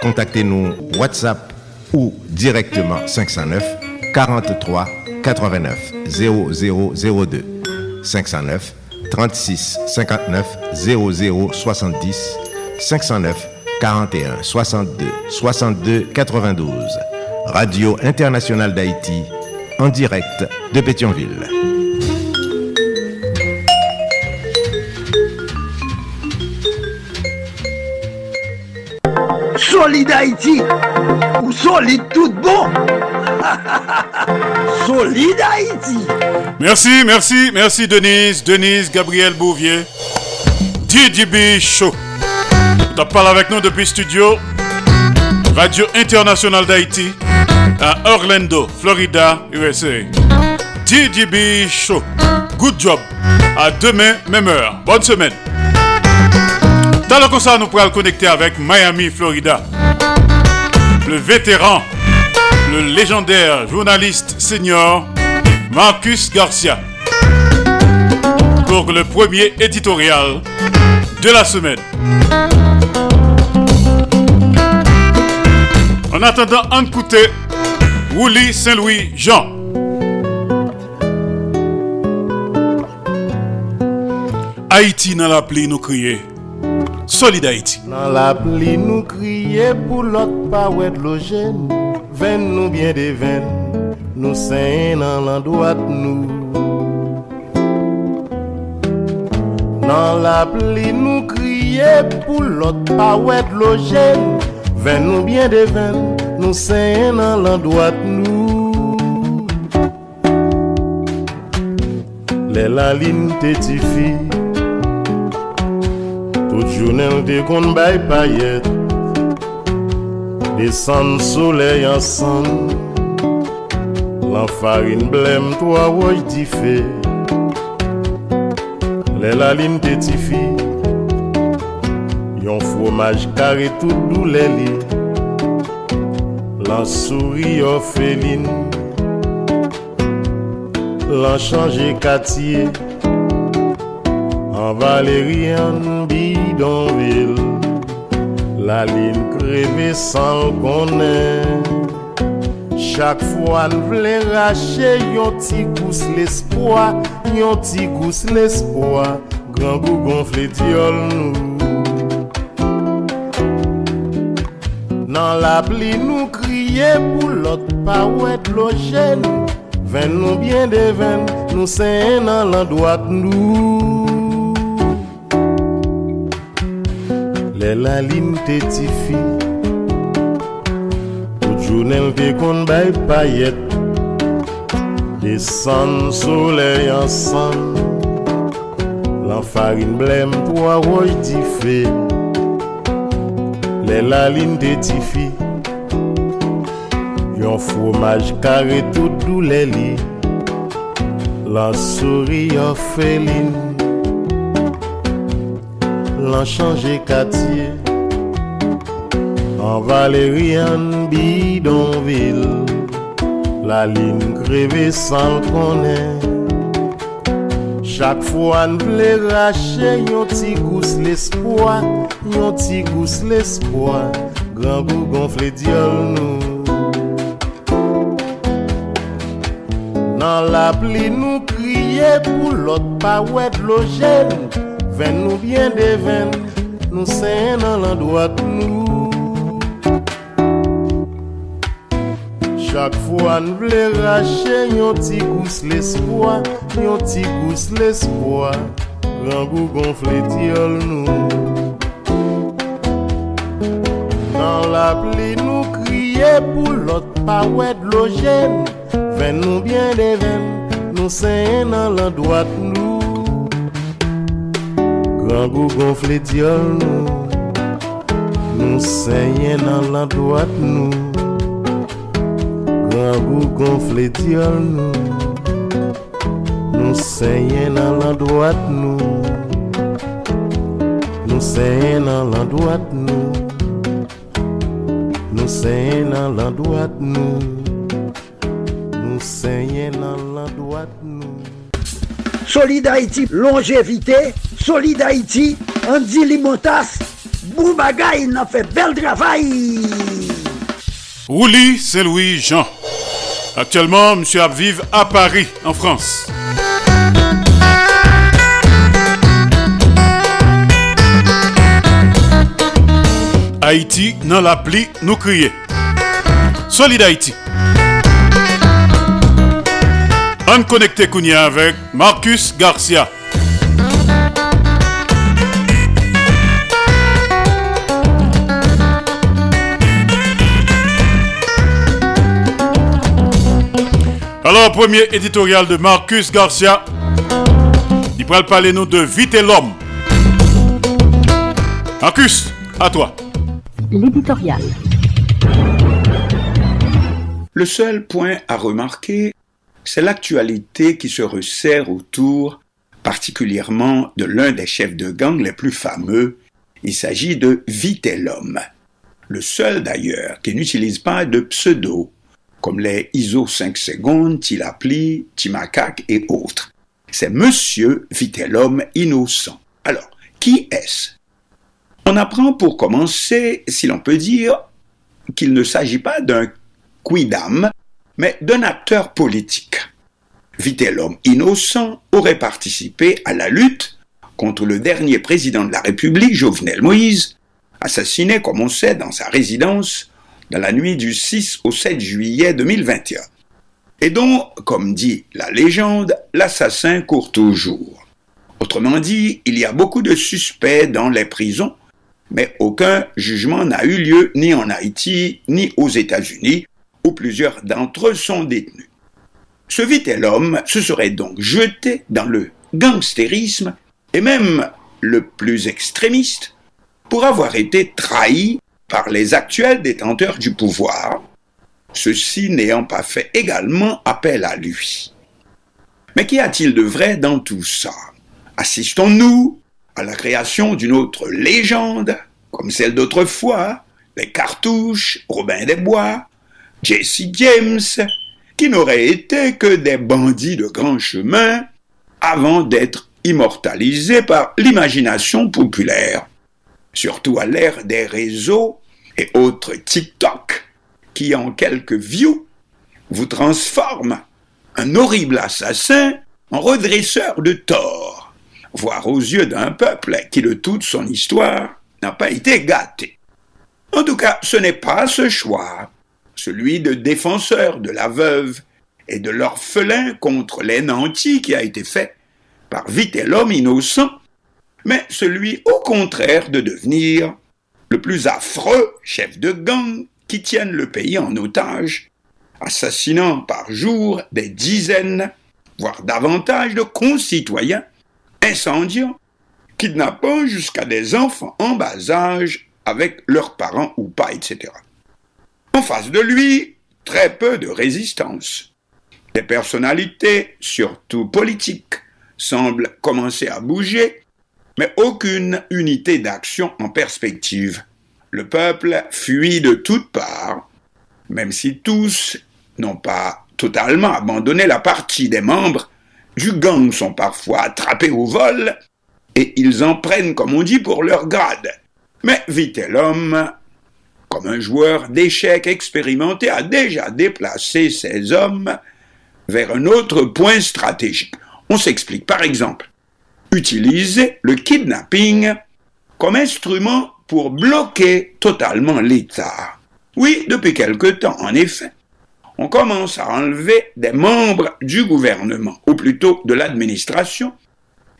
Contactez-nous WhatsApp ou directement 509 43 89 0002 509 36 59 00 70 509 41 62 62 92. Radio Internationale d'Haïti, en direct de Pétionville. Solide Haïti, ou solide tout bon? solide Haïti. Merci, merci, merci Denise, Denise, Gabriel Bouvier, DJB Show. Tu parles avec nous depuis studio Radio International d'Haïti à Orlando, Florida, USA. DJB Show. Good job. À demain, même heure. Bonne semaine. Dans le concert, nous pourrons le connecter avec Miami, Florida. Le vétéran, le légendaire journaliste senior Marcus Garcia. Pour le premier éditorial de la semaine. En attendant, on écoute Wouli Saint-Louis Jean. Haïti dans la pluie nous crier. Solide Haïti. Dans la pluie nous crier pour l'autre pas de logé. Veine nous bien des veines. Nous sains dans l'endroit nous. Nan la pli nou kriye pou lot pa wèd lo jen Ven nou byen de ven, nou sen nan lan doat nou. Le lalin te ti fi. Tout jounen te kon bay payet. Desan soley ansan Lan farin blem to a woy ti fe Le lalin te ti fi. Yon fromaj kare tout dou le li Lan souri yo felin Lan chanje katye An valerian bidonville. La lin kreve san konen Chak fwa n vle rache Yon ti kous l'espoi Yon ti kous l'espoi Gran gou gonfle diol nou Nan la pli nou kriye Pou lot pa wet lo jen Ven nou bien de ven Nou sen nan lan doat nou. Le la ti fi. Tout jounen te kon bay payet. Desan soleil farin blem Toa woj di fe Le la lin te ti fi Yon fromaj kare tout dou le li Lan souri yo felin Lan chanje katye An valerian bidonville. La lin kreve san konen Chak fwa n vle rache Yon ti gous l'espoi Yon ti gous l'espoi Gran gou gonfle diol nou. Nan la pli nou kriye Pou lot pa wet lo jen. Ven nou bien de ven Nou sen nan lan doat nou. Chak fwa n vle rache Yon ti gous l'espoi Yon ti gous l'espoi Rangou gonfle tiol nou. Nan la pli nou kriye pou lot Pa wet lo jen Ven nou bien de ven Nou sen nan lan doat nou. Rangou gonfle tiol nou Nou sen nan lan doat nou. Rangou gonfle tiol nou. Sen nan lan doat nou Nou sen nan lan doat nou Nou sen nan lan doat nou Nou sen nan lan doat nou Solid Haïti, longévité. Solid Haïti, Andy Limotas. Boubagaï, n'a fait bel travail. Rouli, c'est Louis Jean. Actuellement, monsieur Abvive à Paris, en France. Haïti, dans l'appli, nous crier. Solid Haïti. On connecté Kounia avec Marcus Garcia. Alors, premier éditorial de Marcus Garcia. Il pourra parler nous de Vite l'homme. Marcus, à toi. L'éditorial. Le seul point à remarquer, c'est l'actualité qui se resserre autour particulièrement de l'un des chefs de gang les plus fameux. Il s'agit de Vitellum. Le seul d'ailleurs qui n'utilise pas de pseudo, comme les ISO 5 secondes, Tilapli, Timacac et autres. C'est Monsieur Vitellum innocent. Alors, qui est-ce? On apprend pour commencer, si l'on peut dire, qu'il ne s'agit pas d'un quidam, mais d'un acteur politique. Vitellum innocent aurait participé à la lutte contre le dernier président de la République, Jovenel Moïse, assassiné, comme on sait, dans sa résidence dans la nuit du 6 au 7 juillet 2021. Et dont, comme dit la légende, l'assassin court toujours. Autrement dit, il y a beaucoup de suspects dans les prisons, mais aucun jugement n'a eu lieu ni en Haïti ni aux États-Unis, où plusieurs d'entre eux sont détenus. Ce Vitellum se serait donc jeté dans le gangstérisme et même le plus extrémiste pour avoir été trahi par les actuels détenteurs du pouvoir, ceux-ci n'ayant pas fait également appel à lui. Mais qu'y a-t-il de vrai dans tout ça? Assistons-nous à la création d'une autre légende, comme celle d'autrefois, les cartouches, Robin des Bois, Jesse James, qui n'auraient été que des bandits de grand chemin avant d'être immortalisés par l'imagination populaire, surtout à l'ère des réseaux et autres TikTok, qui en quelques views vous transforment un horrible assassin en redresseur de tort, voire aux yeux d'un peuple qui de toute son histoire n'a pas été gâté. En tout cas, ce n'est pas ce choix, celui de défenseur de la veuve et de l'orphelin contre les nantis qui a été fait par vite l'homme innocent, mais celui au contraire de devenir le plus affreux chef de gang qui tienne le pays en otage, assassinant par jour des dizaines, voire davantage de concitoyens, incendiant, kidnappant jusqu'à des enfants en bas âge avec leurs parents ou pas, etc. En face de lui, très peu de résistance. Des personnalités, surtout politiques, semblent commencer à bouger, mais aucune unité d'action en perspective. Le peuple fuit de toutes parts, même si tous n'ont pas totalement abandonné la partie des membres du gang sont parfois attrapés au vol et ils en prennent, comme on dit, pour leur grade. Mais l'homme, comme un joueur d'échecs expérimenté, a déjà déplacé ses hommes vers un autre point stratégique. On s'explique. Par exemple, utiliser le kidnapping comme instrument pour bloquer totalement l'État. Oui, depuis quelque temps, en effet, on commence à enlever des membres du gouvernement, ou plutôt de l'administration,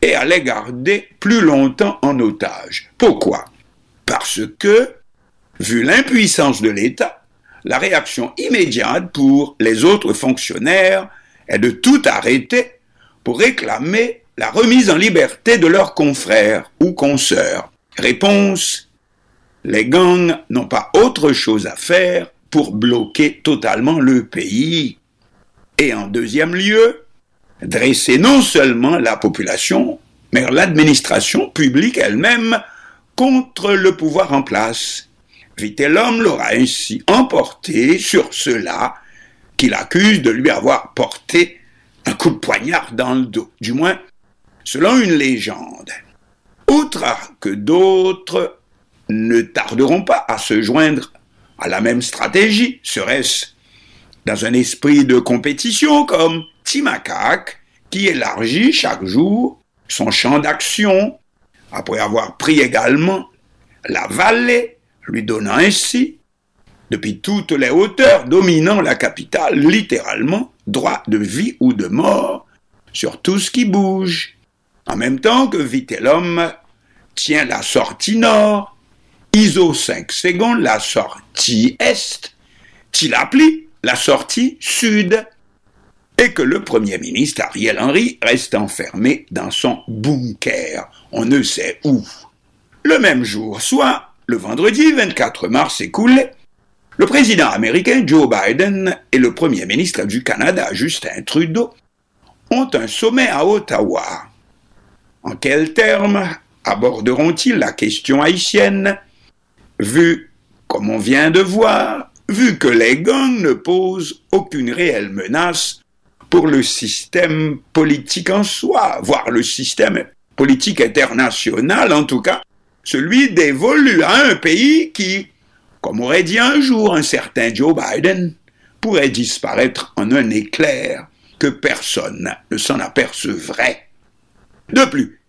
et à les garder plus longtemps en otage. Pourquoi? Parce que, vu l'impuissance de l'État, la réaction immédiate pour les autres fonctionnaires est de tout arrêter pour réclamer la remise en liberté de leurs confrères ou consoeurs. Réponse les gangs n'ont pas autre chose à faire pour bloquer totalement le pays. Et en deuxième lieu, dresser non seulement la population, mais l'administration publique elle-même contre le pouvoir en place. l'homme l'aura ainsi emporté sur cela qu'il accuse de lui avoir porté un coup de poignard dans le dos, du moins selon une légende. Outre que d'autres ne tarderont pas à se joindre à la même stratégie, serait-ce dans un esprit de compétition comme Timakak, qui élargit chaque jour son champ d'action après avoir pris également la vallée, lui donnant ainsi, depuis toutes les hauteurs dominant la capitale, littéralement, droit de vie ou de mort sur tout ce qui bouge, en même temps que Vitellum tient la sortie nord, ISO 5 secondes la sortie est, Tilapli la sortie sud, et que le Premier ministre Ariel Henry reste enfermé dans son bunker, on ne sait où. Le même jour, soit le vendredi 24 mars écoulé, le président américain Joe Biden et le Premier ministre du Canada Justin Trudeau ont un sommet à Ottawa. En quels termes aborderont-ils la question haïtienne, vu, comme on vient de voir, vu que les gangs ne posent aucune réelle menace pour le système politique en soi, voire le système politique international en tout cas, celui dévolu à un pays qui, comme aurait dit un jour un certain Joe Biden, pourrait disparaître en un éclair que personne ne s'en apercevrait. De plus,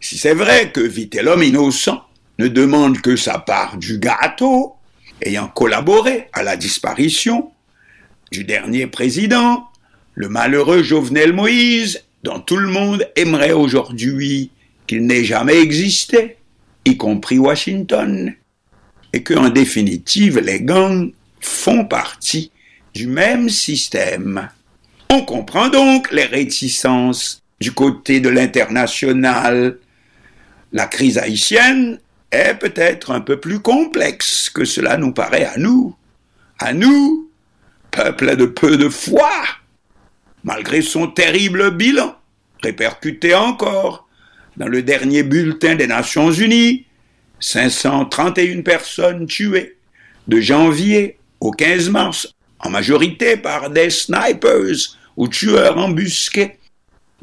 si c'est vrai que l'homme innocent ne demande que sa part du gâteau, ayant collaboré à la disparition du dernier président, le malheureux Jovenel Moïse, dont tout le monde aimerait aujourd'hui qu'il n'ait jamais existé, y compris Washington, et que, en définitive, les gangs font partie du même système. On comprend donc les réticences du côté de l'international, la crise haïtienne est peut-être un peu plus complexe que cela nous paraît à nous. À nous, peuple de peu de foi, malgré son terrible bilan, répercuté encore dans le dernier bulletin des Nations Unies, 531 personnes tuées de janvier au 15 mars, en majorité par des snipers ou tueurs embusqués,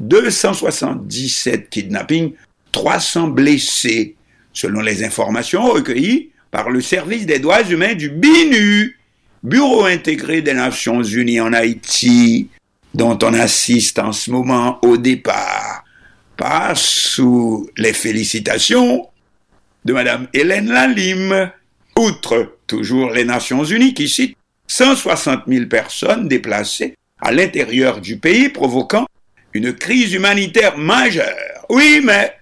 277 kidnappings, 300 blessés, selon les informations recueillies par le service des droits humains du BINU, Bureau intégré des Nations Unies en Haïti, dont on assiste en ce moment au départ, pas sous les félicitations de Madame Hélène Lalime, outre toujours les Nations Unies qui citent 160 000 personnes déplacées à l'intérieur du pays, provoquant une crise humanitaire majeure. Oui, mais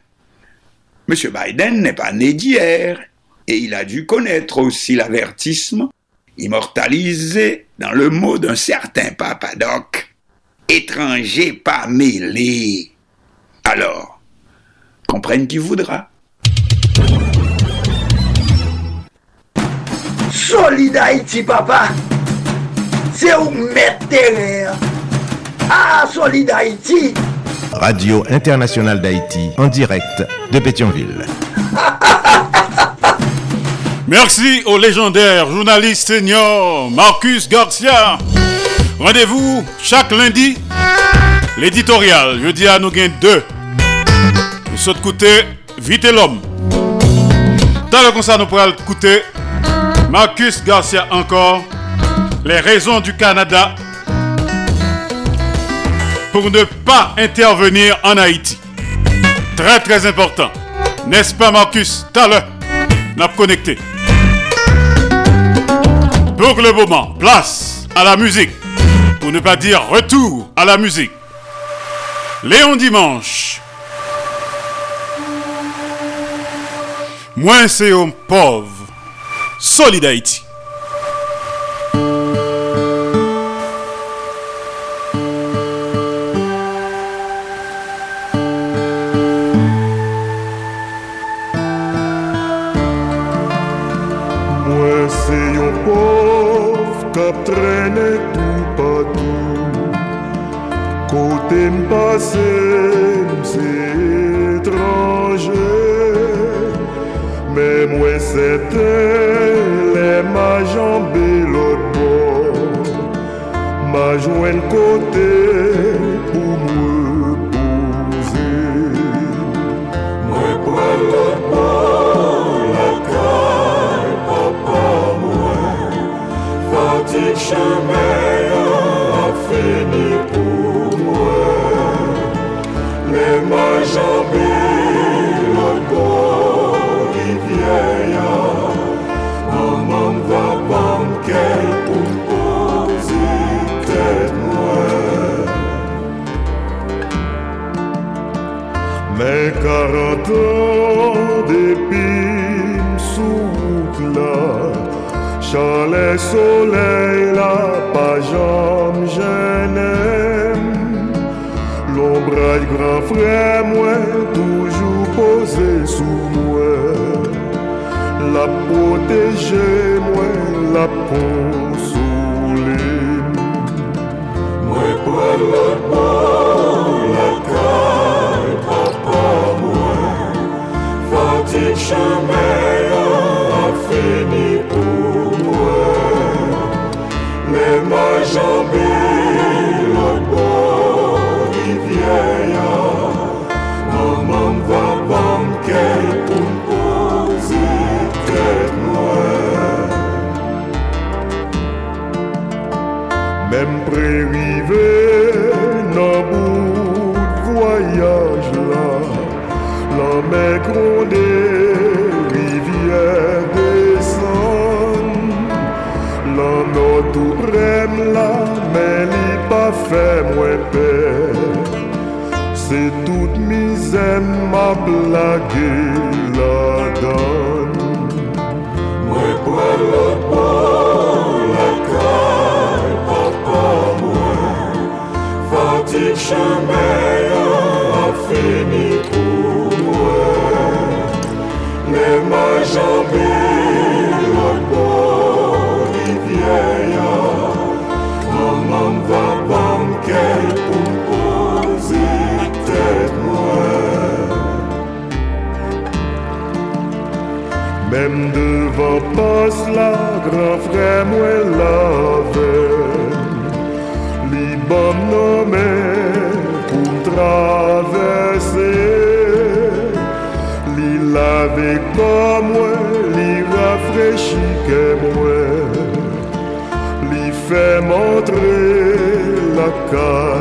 M. Biden n'est pas né d'hier, et il a dû connaître aussi l'avertissement immortalisé dans le mot d'un certain Papadoc, étranger pas mêlé. Alors, comprenne qui voudra. Solid Haïti, papa. C'est où mettre terrain. Ah, Solid Haïti. Radio Internationale d'Haïti, en direct de Pétionville. Merci au légendaire journaliste senior Marcus Garcia. Rendez-vous chaque lundi. L'éditorial, je dis à nous gain deux. De côté, vite l'homme. Dans le concert, nous pourrons écouter Marcus Garcia encore. Les raisons du Canada pour ne pas intervenir en Haïti. Très très important. N'est-ce pas Marcus? L'heure, n'a connecté. Pour le moment, place à la musique. Pour ne pas dire retour à la musique. Léon Dimanche. Moins c'est un pauvre. Solid Haïti. La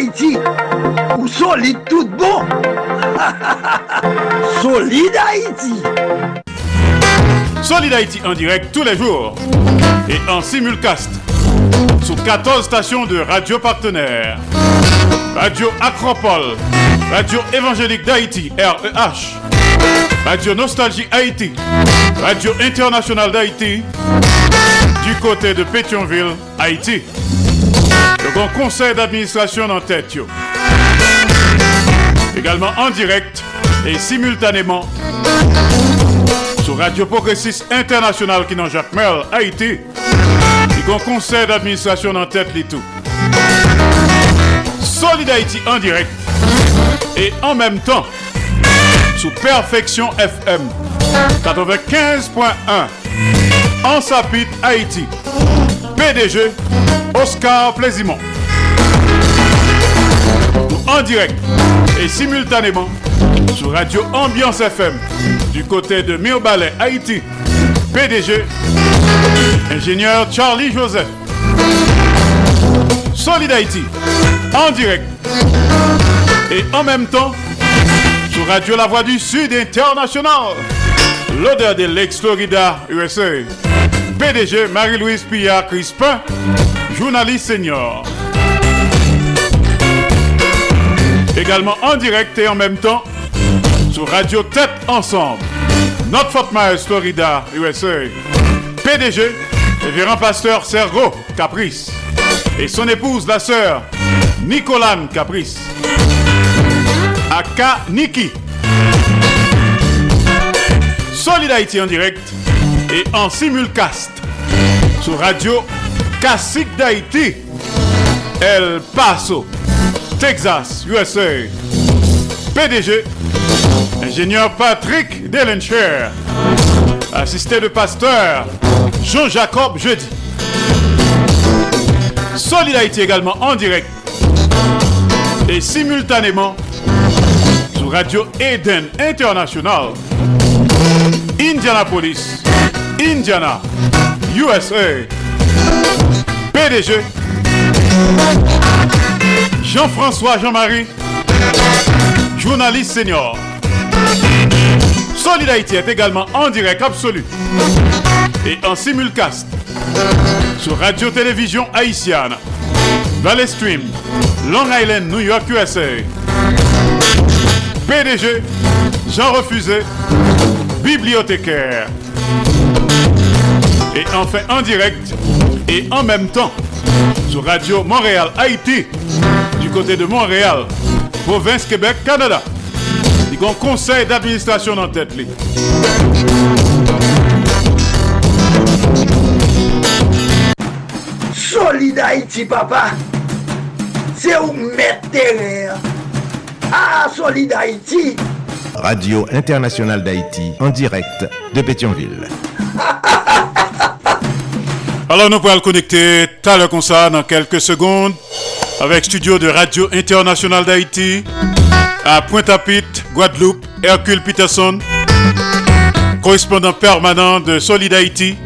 Haïti ou solide tout bon Solide Haïti Solid Haïti en direct tous les jours et en simulcast sur 14 stations de radio partenaires. Radio Acropole, Radio Évangélique d'Haïti, REH, Radio Nostalgie Haïti, Radio Internationale d'Haïti, du côté de Pétionville, Haïti. Grand conseil d'administration en tête. yo. Également en direct et simultanément sur Radio Progressiste International qui dans Jacques Haïti. Grand conseil d'administration en tête les tout. Solid Haïti en direct et en même temps sous Perfection FM 95.1 en Sapit Haïti. PDG Oscar Plaisimont. En direct et simultanément sur Radio Ambiance FM du côté de Mirbalet, Haïti. PDG, ingénieur Charlie Joseph. Solid Haïti, en direct et en même temps sur Radio La Voix du Sud International. L'odeur de l'ex-Florida, USA. PDG Marie-Louise Pillard Crispin, journaliste senior. Également en direct et en même temps sur Radio Tête Ensemble. Notre Fort Myers, Florida, USA. PDG, révérend pasteur Sergo Caprice. Et son épouse, la sœur Nicolane Caprice. Aka Niki. Solid Haïti en direct et en simulcast sur Radio Classique d'Haïti, El Paso, Texas, USA. PDG, ingénieur Patrick Delencher, assisté de pasteur Jean-Jacob Jeudi. Solid Haïti également en direct et simultanément sur Radio Eden International, Indianapolis, Indiana, USA. PDG Jean-François Jean-Marie, journaliste senior. Solid Haïti est également en direct absolu et en simulcast sur Radio-Télévision Haïtienne, Valley Stream, Long Island, New York, USA. PDG Jean Refusé, bibliothécaire. Et enfin en direct et en même temps sur Radio Montréal Haïti du côté de Montréal, province Québec, Canada. Il y a un conseil d'administration en tête. li. Solide Haïti, papa. C'est où mettre terre. Ah, Solide Haïti. Radio Internationale d'Haïti en direct de Pétionville. Alors nous pourrons le connecter tout à l'heure comme ça dans quelques secondes avec studio de Radio Internationale d'Haïti à Pointe-à-Pitre, Guadeloupe, Hercule Peterson, correspondant permanent de Solid Haïti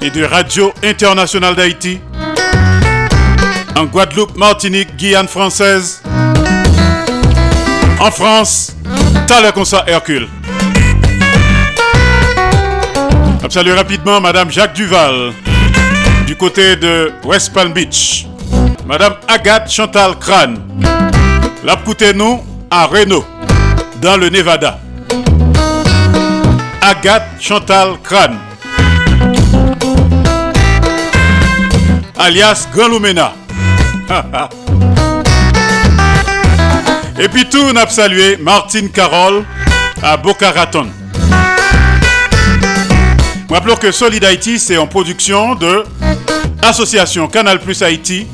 et de Radio Internationale d'Haïti en Guadeloupe, Martinique, Guyane française, en France, l'heure comme ça Hercule. Salut rapidement Madame Jacques Duval du côté de West Palm Beach. Madame Agathe Chantal Crane. La nous à Reno, dans le Nevada. Agathe Chantal Crane. Alias Grand Lumena. Et puis tout, on a salué Martine Carole à Boca Raton. Rappelons que Solid Haïti, c'est en production de Association Canal Plus Haïti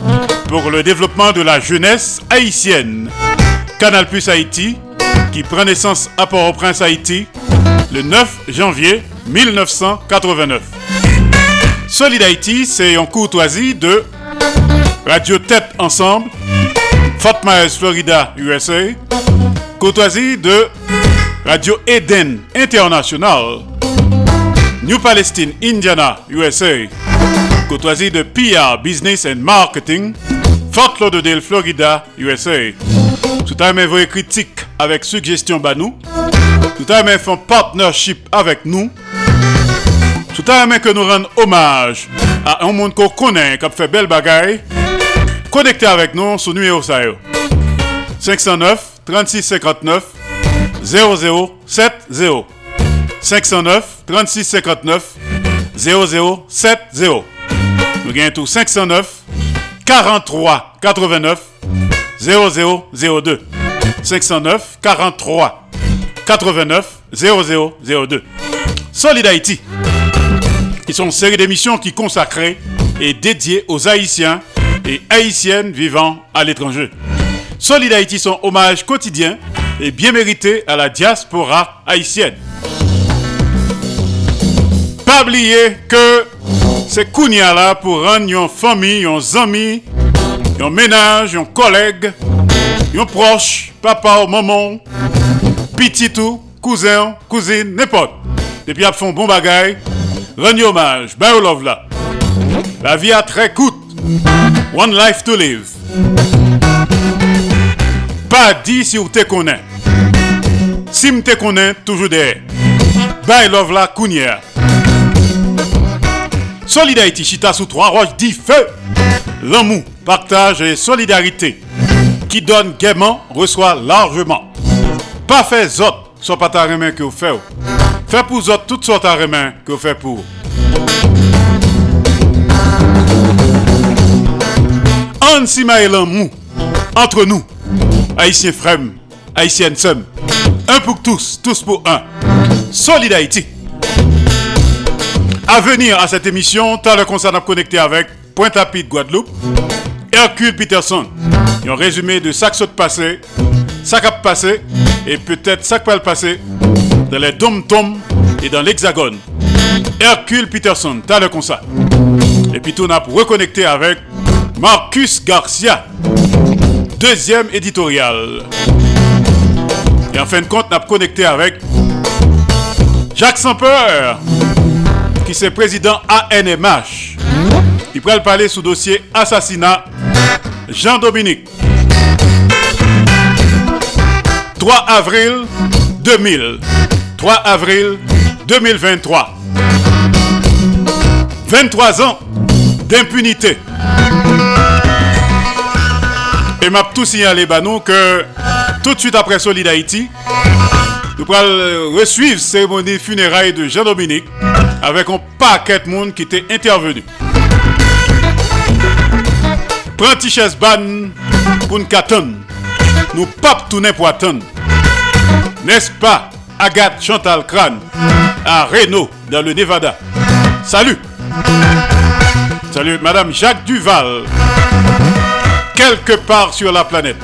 pour le développement de la jeunesse haïtienne. Canal Plus Haïti, qui prend naissance à Port-au-Prince, Haïti, le 9 janvier 1989. Solid Haïti, c'est en courtoisie de Radio Tête Ensemble, Fort Myers, Florida, USA, courtoisie de Radio Eden International, New Palestine, Indiana, USA. Courtoisie de PR Business and Marketing, Fort Lauderdale, Florida, USA. Tout à même vos critiques avec suggestion banou. Tout à même font partnership avec nous. Tout à même que nous rendons hommage à un monde qu'on connaît, qui a fait belle bagaille. Connectez avec nous sur numéro 509 36 59 0070. 509 36 59 0070. Nous gagnons tout 509 43 89 0002. 509 43 89 0002. Solid Haïti. Ils sont une série d'émissions qui consacrées et dédiées aux Haïtiens et Haïtiennes vivant à l'étranger. Solid Haïti, son hommage quotidien et bien mérité à la diaspora haïtienne. Pas oublier que c'est Kounia là pour rendre une famille, un ami, un ménage, un collègue, un proche, papa ou maman, petit tout, cousin, cousine, n'importe. Depuis qu'ils font bon bagaille, rendre hommage, ben love là. La vie a très coûte. One life to live. Pas dit si vous te connaissez. Si vous te connaissez, toujours derrière. Bye love la Kounia. Solidarité Chita sous trois roches dit feu. L'amour, partage et solidarité. Qui donne gaiement, reçoit largement. Pas fait autres, soit pas ta main que vous faites. Fait pour autres toutes sortes de main que vous faites pour. Ansima et l'amour entre nous, haïtiens frères, haïtiennes sœurs. Un pour tous, tous pour un. Solidarité à venir à cette émission, t'as le concert à connecter avec Pointe-à-Pitre Guadeloupe, Hercule Peterson. Un résumé de ça qui passé, qui a passé, et peut-être qui va le passer dans les dom-toms et dans l'hexagone. Hercule Peterson, t'as le concert. Et puis tout on a pour reconnecter avec Marcus Garcia, deuxième éditorial. Et en fin de compte, on a connecté avec Jacques Sampeur qui c'est président ANMH. Il pourrait parler sous dossier assassinat Jean-Dominique. 3 avril 2000. 3 avril 2023. 23 ans d'impunité. Et m'a tout signalé nous que tout de suite après Solid Haïti, nous allons resuivre cérémonie funéraire de Jean-Dominique avec un paquet de monde qui était intervenu. Prends ban pour nous Nous pas pour attendre. N'est-ce pas, Agathe Chantal Crane, à Reno, dans le Nevada? Salut! Salut, Madame Jacques Duval, quelque part sur la planète.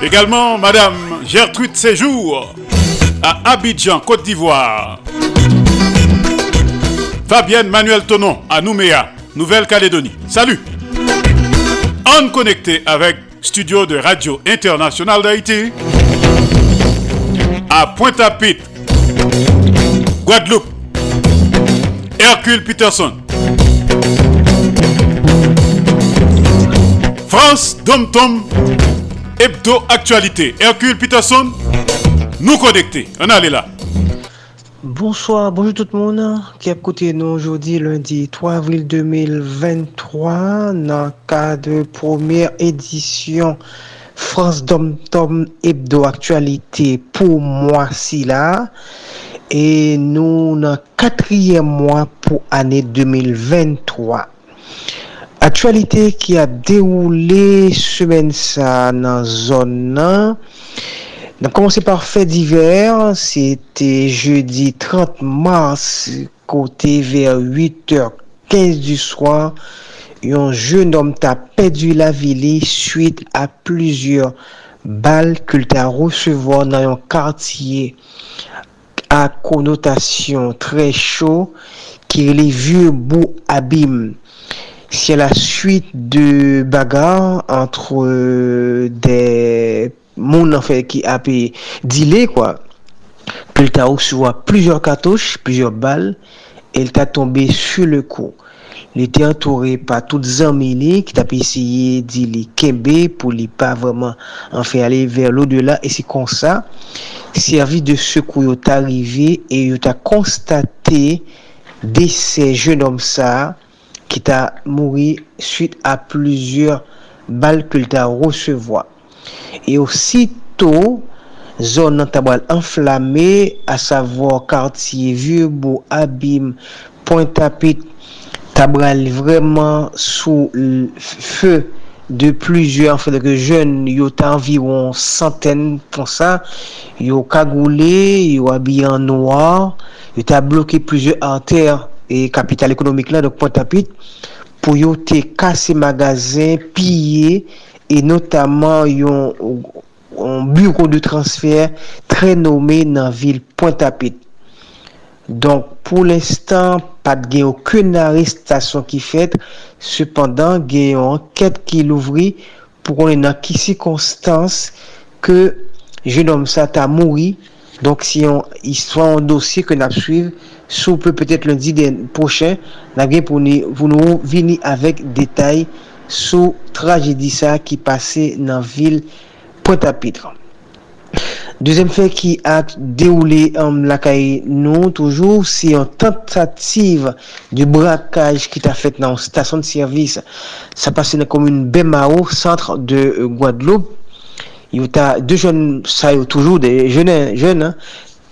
Également, Madame Gertrude Séjour, à Abidjan, Côte d'Ivoire. Fabienne Manuel Tonon à Nouméa, Nouvelle-Calédonie. Salut On connecté avec studio de Radio Internationale d'Haïti à Pointe-à-Pitre, Guadeloupe, Hercule Peterson. France, Dom Tom, Hebdo Actualité. Hercule Peterson, nous connecter. On allait là. Bonsoir, bonjour tout le monde qui a écouté nous aujourd'hui lundi 3 avril 2023 dans le cadre de première édition France Dom Tom Hebdo Actualité pour moi si là et nous dans quatrième mois pour année 2023. Actualité qui a déroulé semaine ça dans zone 1 donc, commencer par fait divers, c'était jeudi 30 mars, côté vers 8h15 du soir, un jeune homme t'a perdu la ville suite à plusieurs balles qu'il t'a recevoir dans un quartier à connotation très chaud qui est les vieux bouts abîmes. C'est la suite de bagarres entre euh, des moun an fè ki apè dile kwa. Pèl ta ouswa plusieurs katouche, plusieurs bal, el ta tombe su le kou. Li te entoure pa tout zanmi li ki ta pe esye di li kembe pou li pa vreman an fe ale ver lo de la. E se kon sa, servi de sekou yo ta rive e yo ta konstate de se jen om sa ki ta mouri suite a plusieurs bal ke li ta resevoa. E osito, zon nan tabal enflame, a savo kartiye Vyebo, Abim, Pointe-Apit, tabal vreman sou fe de plujer, fèdè ke jen yo ta anviron santen pon sa, yo kagoule, yo abye an noa, yo ta bloke plujer anter e kapital ekonomik la, dok Pointe-Apit, pou yo te kase magazen, piye, e notaman yon, yon bureau de transfer tre nomé nan vil Pointe-à-Pitre. Donk pou l'instant, pat gen yon kwen arrestasyon ki fet, sepandan gen yon anket ki louvri pou konen nan kisi konstans ke jenom sa ta mouri. Donk si yon histwa yon dosye ke nap suiv, sou pe petet lundi den pochen, nan gen pou, ni, pou nou vini avek detay sou tragedi sa ki pase nan vil Pointe-à-Pitre. Dezem fe ki ak deoule an lakay nou toujou si an tentative du brakaj ki ta fet nan stasyon de servis sa pase nan komoun Bemao, sentre de Guadeloupe. Yo ta de jen, sa yo toujou de jenen, jenen,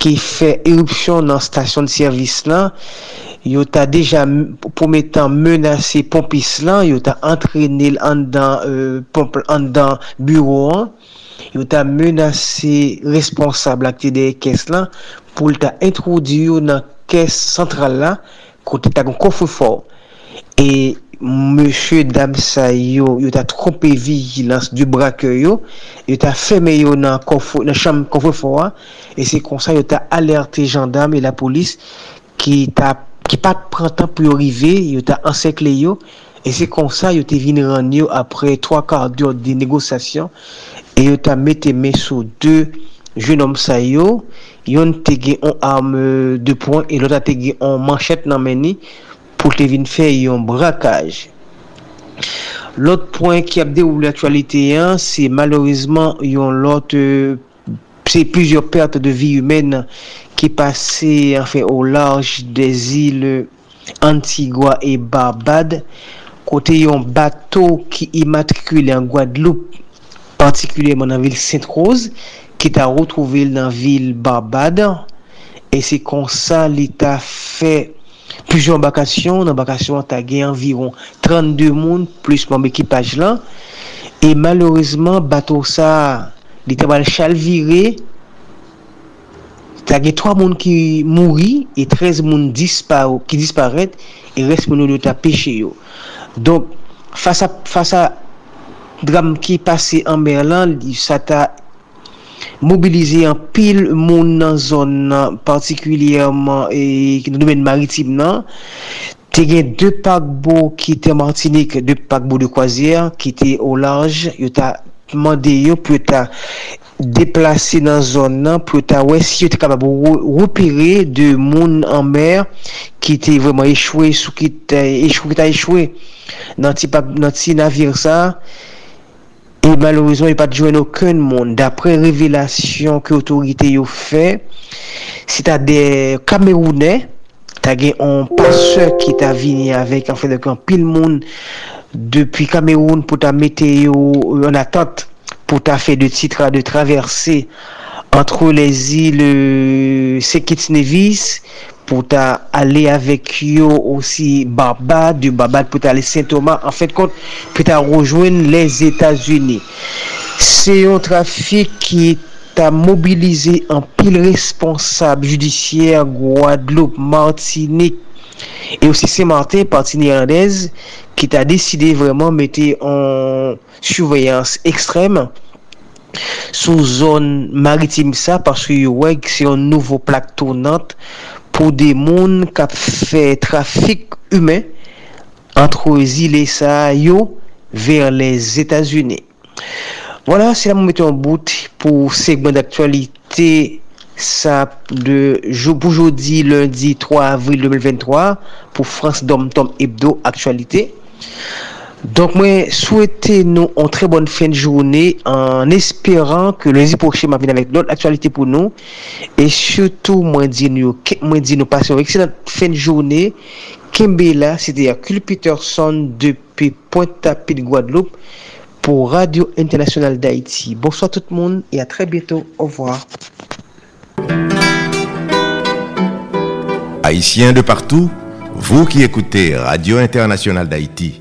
ki fè erupsyon nan stasyon de servis lan, yo ta deja pou metan menase pompis lan, yo ta antrenil an dan, euh, pomp, an dan bureau an, yo ta menase responsable akte de kes lan, pou ta introduyo nan kes sentral lan, kote ta kon konfou for. E... mèche Damsa yo, yo ta trompe vigilans du brake yo, yo ta feme yo nan, konfo, nan chanm konfo fwa, e se konsa yo ta alerte jandam e la polis ki, ta, ki pat prantan pou yo rive, yo ta ansekle yo, e se konsa yo te vin ran yo apre 3 kar diyo de negosasyon, e yo ta mette men sou 2 jenom sa yo, yon te gen an arme 2 pon, e yo ta te gen an manchet nan meni, pour te venir faire un braquage. L'autre point qui a déroulé l'actualité, hein, c'est malheureusement yon l'autre c'est plusieurs pertes de vie humaines qui passait enfin, au large des îles Antigua et Barbade, côté un bateau qui immatriculé en Guadeloupe, particulièrement dans la ville Sainte-Rose, qui est retrouvé dans la ville Barbade. Et c'est comme ça l'État plusieurs embarcations. L'embarcation a gagné environ 32 monde plus mon équipage là. Et malheureusement, bateau ça, l'État va le virer il y a trois personnes qui mourent et 13 personnes qui disparaissent et reste moun de ta face à, face à drame qui est passé en Merlan, ça t'a mobilize an pil moun nan zon nan partikulyèman e nan domen maritim nan. Te gen de pakbo ki te Martinik de pakbo de kwazier ki te o larj yo ta mande yo pou yo ta deplase nan zon nan pou yo ta wè si yo te kapab repere de moun an mer ki te vèman echwe sou ki ta echwe nan ti, ti navir sa dans petit navire ça E malorizman, yon pa djwen okon moun. Dapre revelasyon ki otorite yon fe, si ta de Kamerounè, ta gen yon paseur ki ta vini avek an fe de kan pil moun depi Kameroun pou ta mete yon atat pou ta fe de titra de traverse antre les il Sekits Nevis pou ta ale avek yo osi Barbad, du Barbad pou ta ale Saint-Thomas, an fèd kont pou ta rejouen les Etats-Unis. Se yon trafik ki ta mobilize an pil responsable judisyer Guadeloupe, Martinique e osi Saint-Martin, partini Andez, ki ta deside vreman mette an souveyans ekstrem sou zon maritim sa, parce yon wèk se yon nouvo plak tournante pou de moun kap fè trafik humè antre zile sa yo ver les Etats-Unis. Voilà, se la moun mette an bout pou segmen d'aktualite sa pou jodi lundi 3 avril 2023 pou France Dom Tom Hebdo aktualite. Donk mwen souwete nou an tre bonne fen jouni an esperan ke lundi poche ma vin avèk lout aktualite pou nou e soutou mwen di nou pase wèk se nan fen jouni kembe la, se de Akul Peterson depi Pointe-à-Pied Guadeloupe pou Radio Internationale d'Haïti. Bonsoit tout moun e a tre bieto. Au revoir. Haïtien de partout, vous qui écoutez Radio Internationale d'Haïti,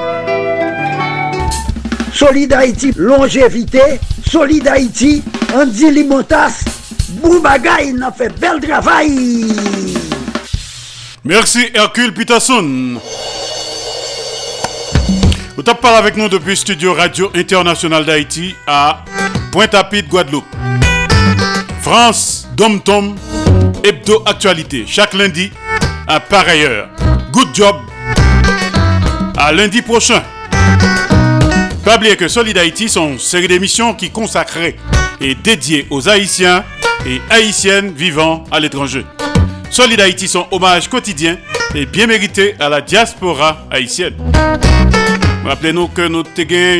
Solid Haïti, longévité. Solid Haïti, Andy Limotas. Boubagaï, n'a fait bel travail. Merci Hercule Peterson. Vous tapez avec nous depuis Studio Radio International d'Haïti à Pointe-à-Pitre, Guadeloupe. France, Dom Tom, Hebdo Actualité. Chaque lundi à pareille heure. Good job. À lundi prochain. Pas oublier que Solid Haïti sont une série d'émissions qui consacrées et dédiées aux Haïtiens et Haïtiennes vivant à l'étranger. Solid Haïti son hommage quotidien et bien mérité à la diaspora haïtienne. Rappelez-nous que nous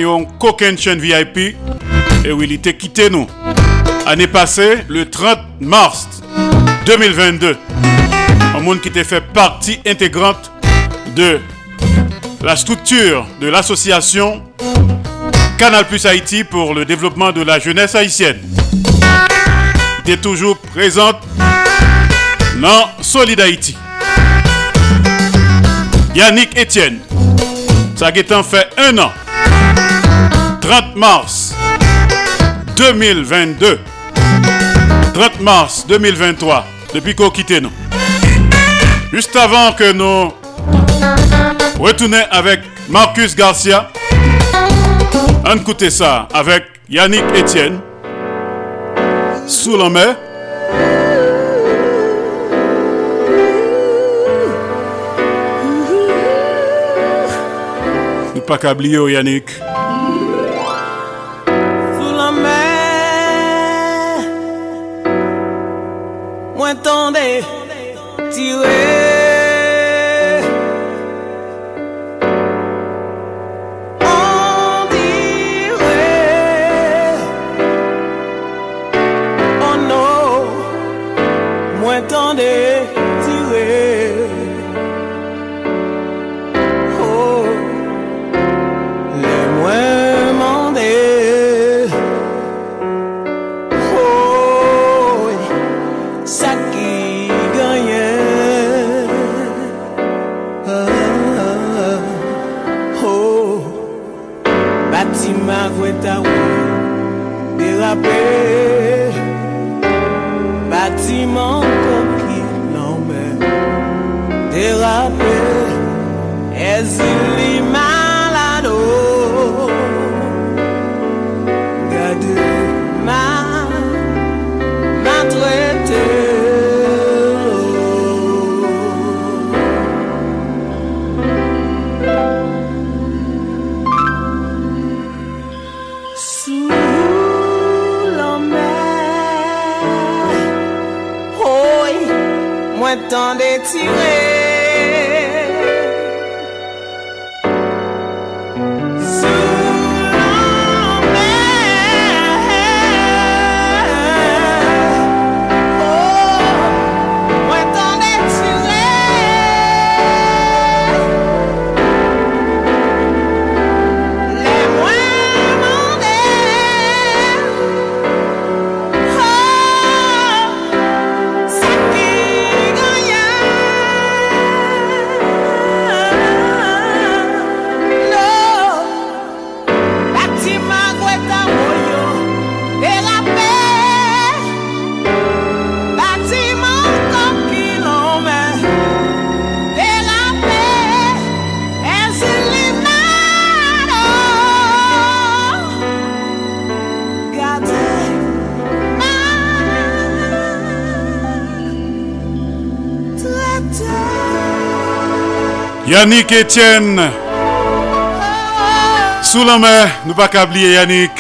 avons coquin chaîne VIP et où il était quitté nous. Année passée, le 30 mars 2022. Un monde qui était fait partie intégrante de la structure de l'association Canal Plus Haïti pour le développement de la jeunesse haïtienne. Il était toujours présente dans Solid Haïti. Yannick Etienne. Ça a fait un an. 30 mars 2022. 30 mars 2023. Depuis qu'on quitté nous. Juste avant que nous retournions avec Marcus Garcia. On écoute ça avec Yannick Etienne. Sous la mer. Nous pas qu'à oublier, Yannick. Sous la mer, moi. Yannick Etienne. Sous la main, nous pas oublier Yannick.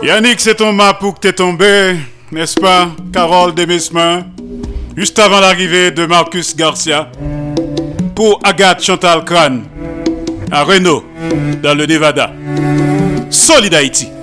Yannick, c'est ton map pour que t'es tombé, n'est-ce pas, Carole Demesmin, juste avant l'arrivée de Marcus Garcia, pour Agathe Chantal Kran, à Reno, dans le Nevada. Solid Haïti.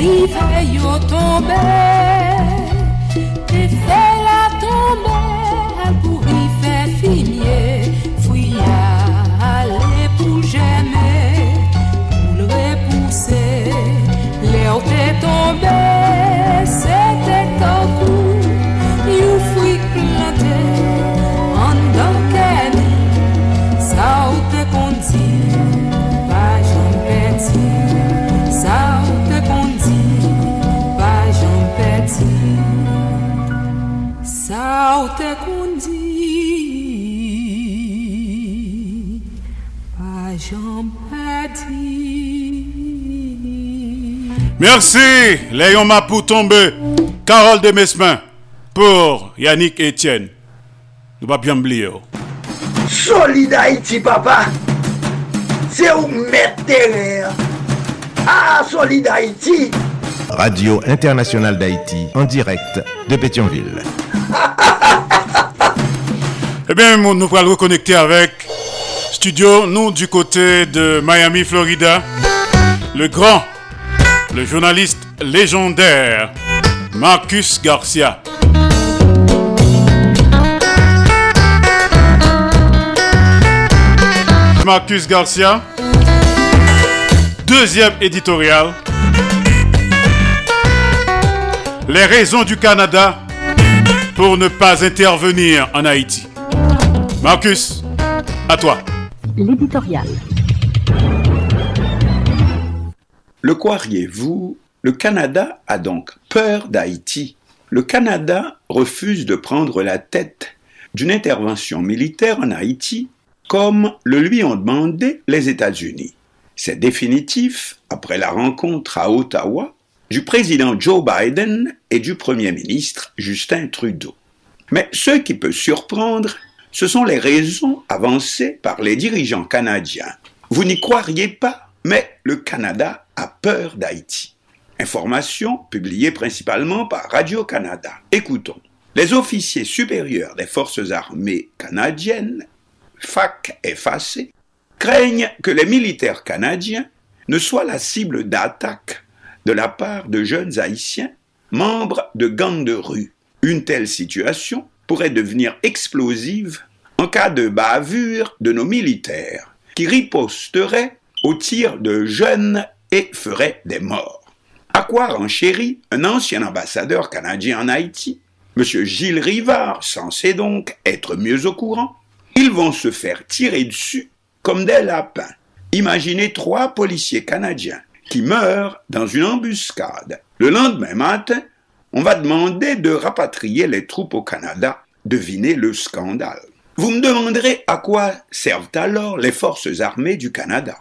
Lè rive Merci, Léon Mapou tombé, Carole de Mesmin, pour Yannick Etienne. Nous pas bien oublier. oh. Solid Haïti, papa. C'est où mettre. Ah, Solid Haïti. Radio Internationale d'Haïti, en direct de Pétionville. Eh bien, nous nous allons reconnecter avec studio, nous du côté de Miami, Florida. Le grand, le journaliste légendaire Marcus Garcia. Marcus Garcia, deuxième éditorial. Les raisons du Canada pour ne pas intervenir en Haïti. Marcus, à toi. L'éditorial. Le croiriez-vous, le Canada a donc peur d'Haïti. Le Canada refuse de prendre la tête d'une intervention militaire en Haïti comme le lui ont demandé les États-Unis. C'est définitif après la rencontre à Ottawa du président Joe Biden et du Premier ministre Justin Trudeau. Mais ce qui peut surprendre, ce sont les raisons avancées par les dirigeants canadiens. Vous n'y croiriez pas, mais le Canada peur d'Haïti. Information publiée principalement par Radio-Canada. Écoutons. Les officiers supérieurs des forces armées canadiennes, FAC et FAC, craignent que les militaires canadiens ne soient la cible d'attaques de la part de jeunes haïtiens, membres de gangs de rue. Une telle situation pourrait devenir explosive en cas de bavure de nos militaires, qui riposteraient aux tirs de jeunes et feraient des morts. À quoi renchérit un ancien ambassadeur canadien en Haïti, M. Gilles Rivard, censé donc être mieux au courant, ils vont se faire tirer dessus comme des lapins. Imaginez trois policiers canadiens qui meurent dans une embuscade. Le lendemain matin, on va demander de rapatrier les troupes au Canada. Devinez le scandale. Vous me demanderez à quoi servent alors les forces armées du Canada.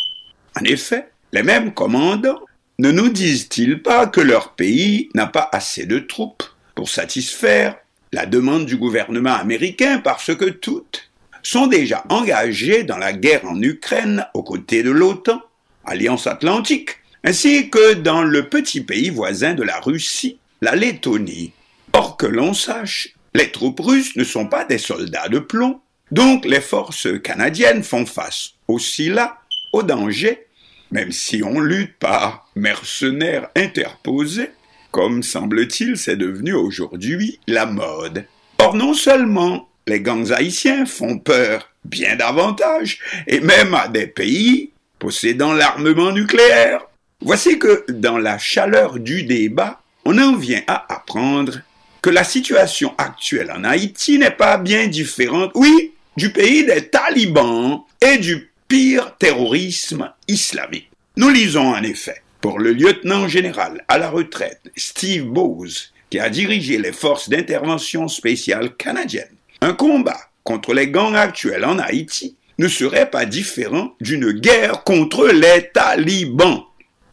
En effet, les mêmes commandants ne nous disent-ils pas que leur pays n'a pas assez de troupes pour satisfaire la demande du gouvernement américain parce que toutes sont déjà engagées dans la guerre en Ukraine aux côtés de l'OTAN, Alliance Atlantique, ainsi que dans le petit pays voisin de la Russie, la Lettonie. Or que l'on sache, les troupes russes ne sont pas des soldats de plomb, donc les forces canadiennes font face aussi là au danger, même si on lutte par mercenaires interposés, comme semble-t-il c'est devenu aujourd'hui la mode. Or non seulement les gangs haïtiens font peur bien davantage, et même à des pays possédant l'armement nucléaire. Voici que dans la chaleur du débat, on en vient à apprendre que la situation actuelle en Haïti n'est pas bien différente, oui, du pays des talibans et du pire terrorisme islamique. Nous lisons en effet pour le lieutenant général à la retraite Steve Bose, qui a dirigé les forces d'intervention spéciales canadiennes. Un combat contre les gangs actuels en Haïti ne serait pas différent d'une guerre contre les talibans.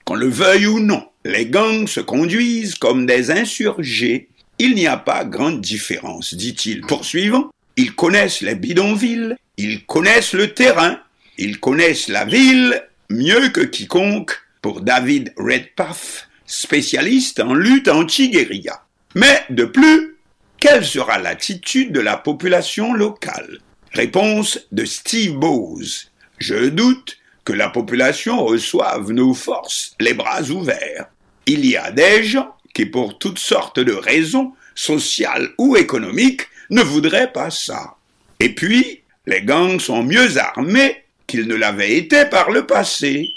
Qu'on le veuille ou non, les gangs se conduisent comme des insurgés. Il n'y a pas grande différence, dit-il. Poursuivant, ils connaissent les bidonvilles, ils connaissent le terrain, ils connaissent la ville mieux que quiconque pour David Redpath, spécialiste en lutte anti-guérilla. Mais de plus, quelle sera l'attitude de la population locale? Réponse de Steve Bose. Je doute que la population reçoive nos forces les bras ouverts. Il y a des gens qui, pour toutes sortes de raisons, sociales ou économiques, ne voudraient pas ça. Et puis, les gangs sont mieux armés qu'ils ne l'avaient été par le passé.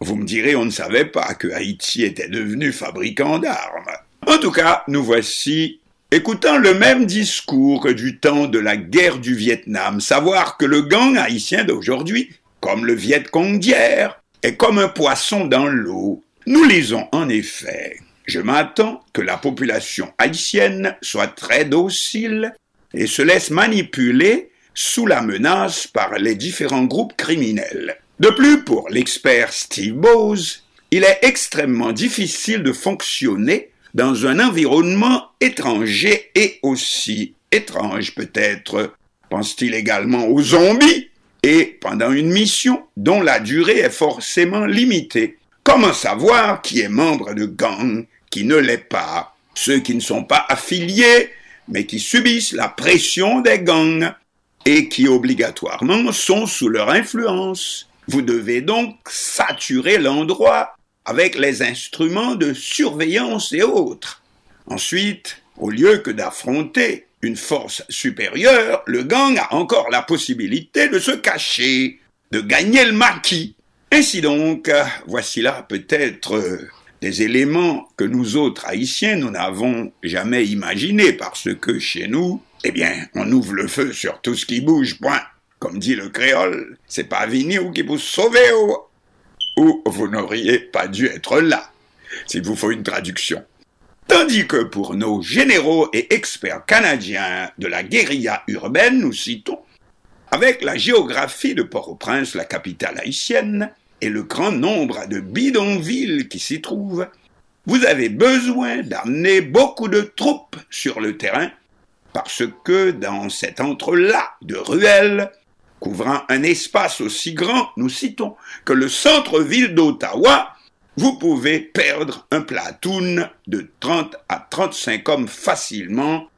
Vous me direz, on ne savait pas que Haïti était devenu fabricant d'armes. En tout cas, nous voici écoutant le même discours que du temps de la guerre du Vietnam, savoir que le gang haïtien d'aujourd'hui, comme le Viet Cong d'hier, est comme un poisson dans l'eau. Nous lisons en effet, je m'attends que la population haïtienne soit très docile et se laisse manipuler sous la menace par les différents groupes criminels. De plus, pour l'expert Steve Bose, il est extrêmement difficile de fonctionner dans un environnement étranger et aussi étrange peut-être, pense-t-il également aux zombies, et pendant une mission dont la durée est forcément limitée. Comment savoir qui est membre de gang, qui ne l'est pas, ceux qui ne sont pas affiliés, mais qui subissent la pression des gangs et qui obligatoirement sont sous leur influence. Vous devez donc saturer l'endroit avec les instruments de surveillance et autres. Ensuite, au lieu que d'affronter une force supérieure, le gang a encore la possibilité de se cacher de gagner le maquis. Ainsi donc, voici là peut-être euh, des éléments que nous autres Haïtiens, nous n'avons jamais imaginés parce que chez nous, eh bien, on ouvre le feu sur tout ce qui bouge, point. Comme dit le créole, c'est pas ou qui vous sauver ou vous n'auriez pas dû être là, s'il vous faut une traduction. Tandis que pour nos généraux et experts canadiens de la guérilla urbaine, nous citons, avec la géographie de Port-au-Prince, la capitale haïtienne, et le grand nombre de bidonvilles qui s'y trouvent, vous avez besoin d'amener beaucoup de troupes sur le terrain, parce que dans cet entrelac de ruelles, couvrant un espace aussi grand, nous citons, que le centre-ville d'Ottawa, vous pouvez perdre un platoon de 30 à 35 hommes facilement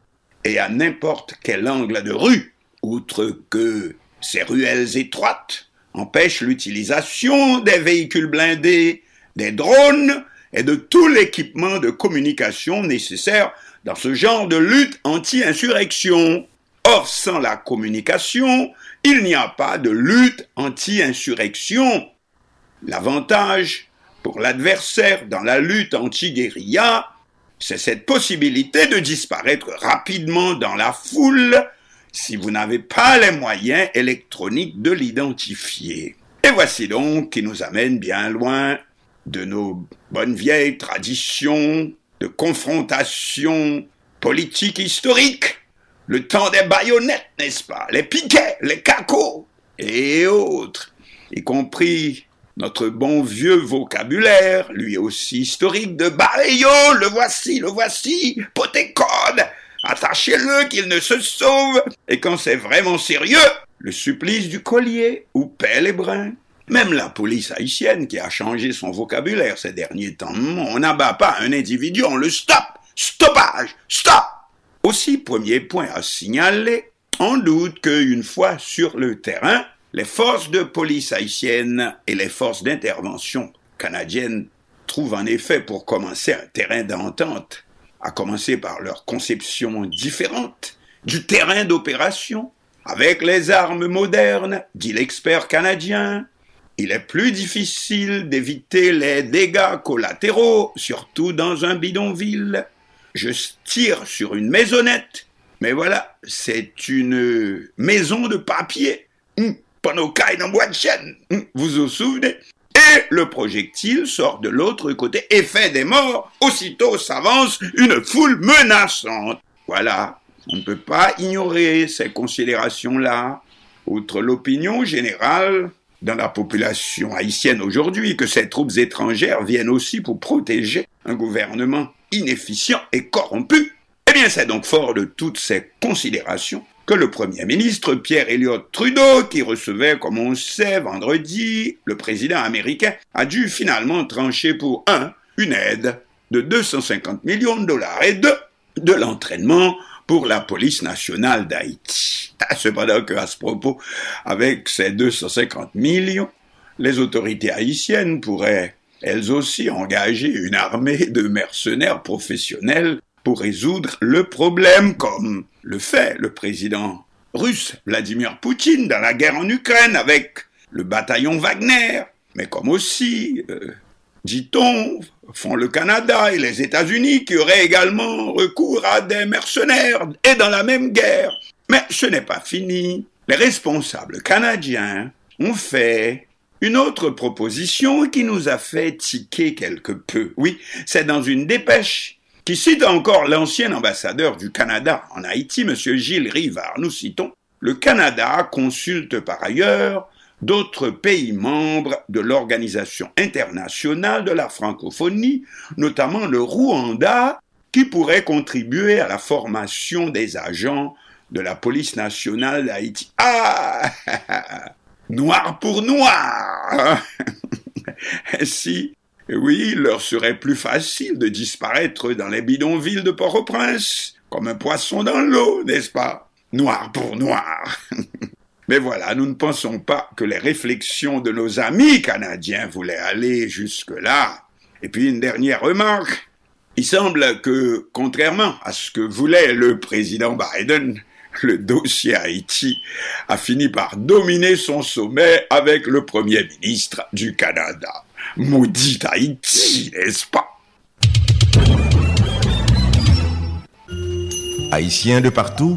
et à n'importe quel angle de rue, outre que ces ruelles étroites empêchent l'utilisation des véhicules blindés, des drones et de tout l'équipement de communication nécessaire dans ce genre de lutte anti-insurrection. Or, sans la communication, il n'y a pas de lutte anti-insurrection. L'avantage pour l'adversaire dans la lutte anti-guérilla, c'est cette possibilité de disparaître rapidement dans la foule si vous n'avez pas les moyens électroniques de l'identifier. Et voici donc qui nous amène bien loin de nos bonnes vieilles traditions de confrontation politique historique. Le temps des baïonnettes, n'est-ce pas? Les piquets, les cacots et autres, y compris notre bon vieux vocabulaire, lui aussi historique, de Bayo, le voici, le voici, potécode, attachez-le qu'il ne se sauve, et quand c'est vraiment sérieux, le supplice du collier ou pelle et brin. Même la police haïtienne qui a changé son vocabulaire ces derniers temps, on n'abat pas un individu, on le stoppe, stoppage, stop. Aussi, premier point à signaler, on doute qu'une fois sur le terrain, les forces de police haïtiennes et les forces d'intervention canadiennes trouvent en effet pour commencer un terrain d'entente, à commencer par leur conception différente du terrain d'opération. Avec les armes modernes, dit l'expert canadien, il est plus difficile d'éviter les dégâts collatéraux, surtout dans un bidonville je tire sur une maisonnette, mais voilà, c'est une maison de papier. Hum, Panokai dans bois de chaîne. Hum, vous vous souvenez? Et le projectile sort de l'autre côté et fait des morts. Aussitôt s'avance une foule menaçante. Voilà, on ne peut pas ignorer ces considérations-là. Outre l'opinion générale dans la population haïtienne aujourd'hui que ces troupes étrangères viennent aussi pour protéger un gouvernement inefficient et corrompu. Eh bien, c'est donc fort de toutes ces considérations que le Premier ministre Pierre Elliott Trudeau, qui recevait, comme on sait, vendredi, le président américain, a dû finalement trancher pour un, une aide de 250 millions de dollars et deux, de l'entraînement pour la police nationale d'Haïti. Ah, cependant que, à ce propos, avec ces 250 millions, les autorités haïtiennes pourraient elles aussi engagé une armée de mercenaires professionnels pour résoudre le problème, comme le fait le président russe Vladimir Poutine dans la guerre en Ukraine avec le bataillon Wagner, mais comme aussi, euh, dit-on, font le Canada et les États-Unis qui auraient également recours à des mercenaires et dans la même guerre. Mais ce n'est pas fini. Les responsables canadiens ont fait une autre proposition qui nous a fait tiquer quelque peu, oui, c'est dans une dépêche qui cite encore l'ancien ambassadeur du Canada en Haïti, M. Gilles Rivard. Nous citons, le Canada consulte par ailleurs d'autres pays membres de l'Organisation internationale de la francophonie, notamment le Rwanda, qui pourrait contribuer à la formation des agents de la police nationale d'Haïti. Ah noir pour noir. Ainsi, oui, il leur serait plus facile de disparaître dans les bidonvilles de Port-au-Prince, comme un poisson dans l'eau, n'est-ce pas? Noir pour noir. Mais voilà, nous ne pensons pas que les réflexions de nos amis canadiens voulaient aller jusque-là. Et puis une dernière remarque. Il semble que, contrairement à ce que voulait le président Biden, le dossier Haïti a fini par dominer son sommet avec le Premier ministre du Canada. Maudit Haïti, n'est-ce pas? Haïtiens de partout,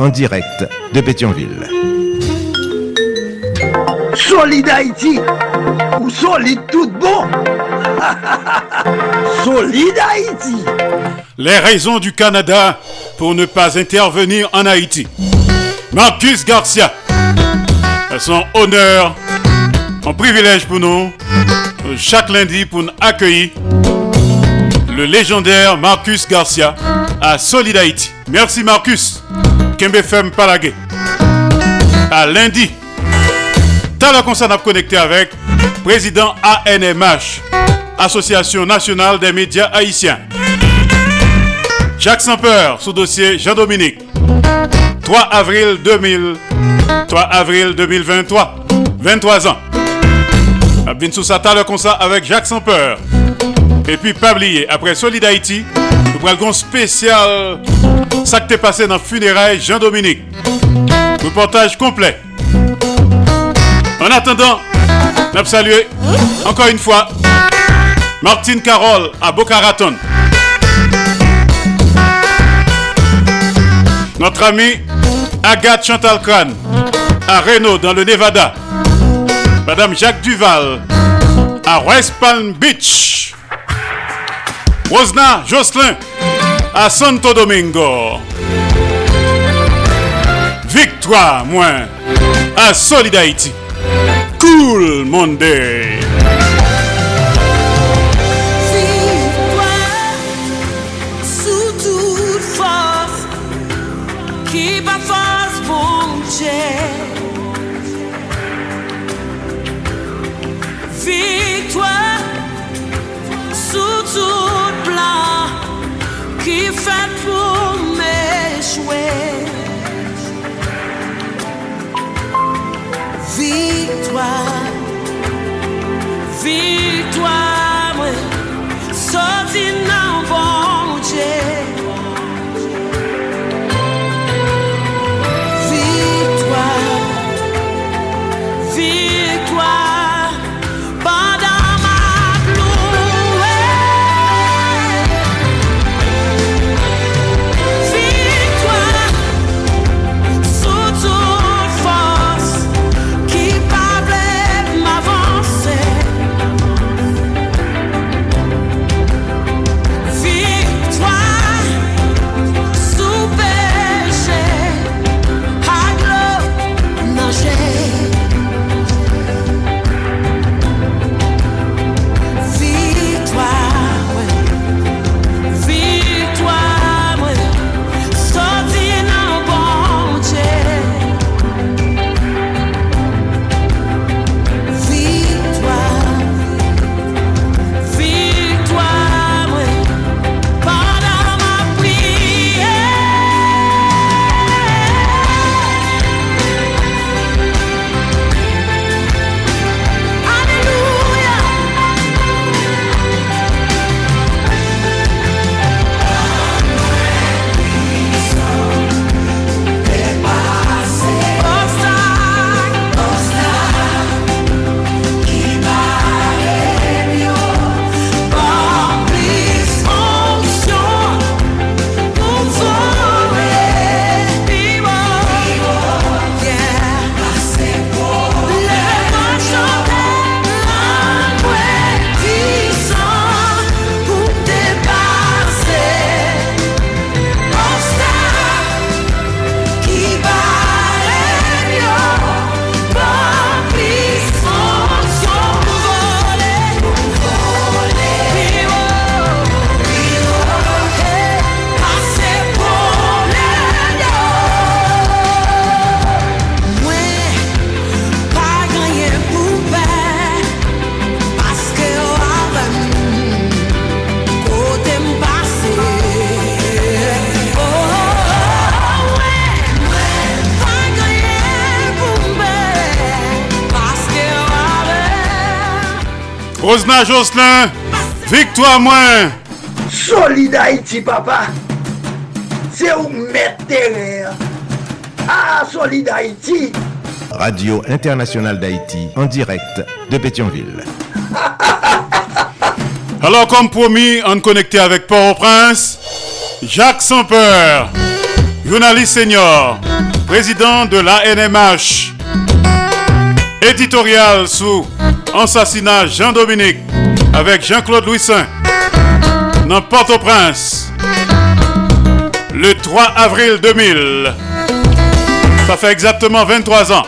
en direct de Pétionville. Solide Haïti ou solide tout bon Solide Haïti Les raisons du Canada pour ne pas intervenir en Haïti. Marcus Garcia, son honneur, un privilège pour nous, chaque lundi pour nous accueillir le légendaire Marcus Garcia à Solid Haïti. Merci Marcus. Kembe Femme Palagé. À lundi. T'as la concerne à connecter avec président ANMH, Association nationale des médias haïtiens. Jacques Sampeur, sous dossier Jean-Dominique. 3 avril 2000, 3 avril 2023, 23 ans. Abdin Soussata le concert avec Jacques Sampeur. Et puis, pas oublier, après Solid Haïti, nous prenons spécial ça qui t'est passé dans le funérailles Jean-Dominique. Reportage complet. En attendant, nous saluer encore une fois Martine Carole à Boca Raton. Notre ami Agathe Chantal Kran à Reno dans le Nevada. Madame Jacques Duval à West Palm Beach. Rosna Jocelyn à Santo Domingo. Victoire, moins, à Solid. Cool Monday. fèt pou mè chouè Victoire. Victoire. Rosna Jocelyn, victoire moins. Solid Haïti, papa. C'est où mettre terrain. Ah, Solid Haïti. Radio Internationale d'Haïti, en direct de Pétionville. Alors, comme promis, on connecté avec Port-au-Prince, Jacques Sampeur, journaliste senior, président de l'ANMH, éditorial sous assassinat Jean-Dominique avec Jean-Claude Louis Saint dans Port-au-Prince le 3 avril 2000. Ça fait exactement 23 ans.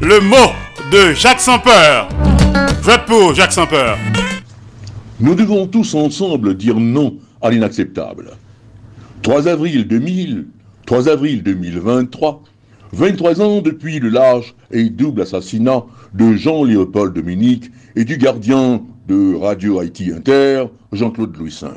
Le mot de Jacques Sampeur. Vote pour Jacques Sampeur. Nous devons tous ensemble dire non à l'inacceptable. 3 avril 2000, 3 avril 2023, 23 ans depuis le large et double assassinat de Jean-Léopold Dominique et du gardien de Radio Haïti Inter, Jean-Claude Louis Saint.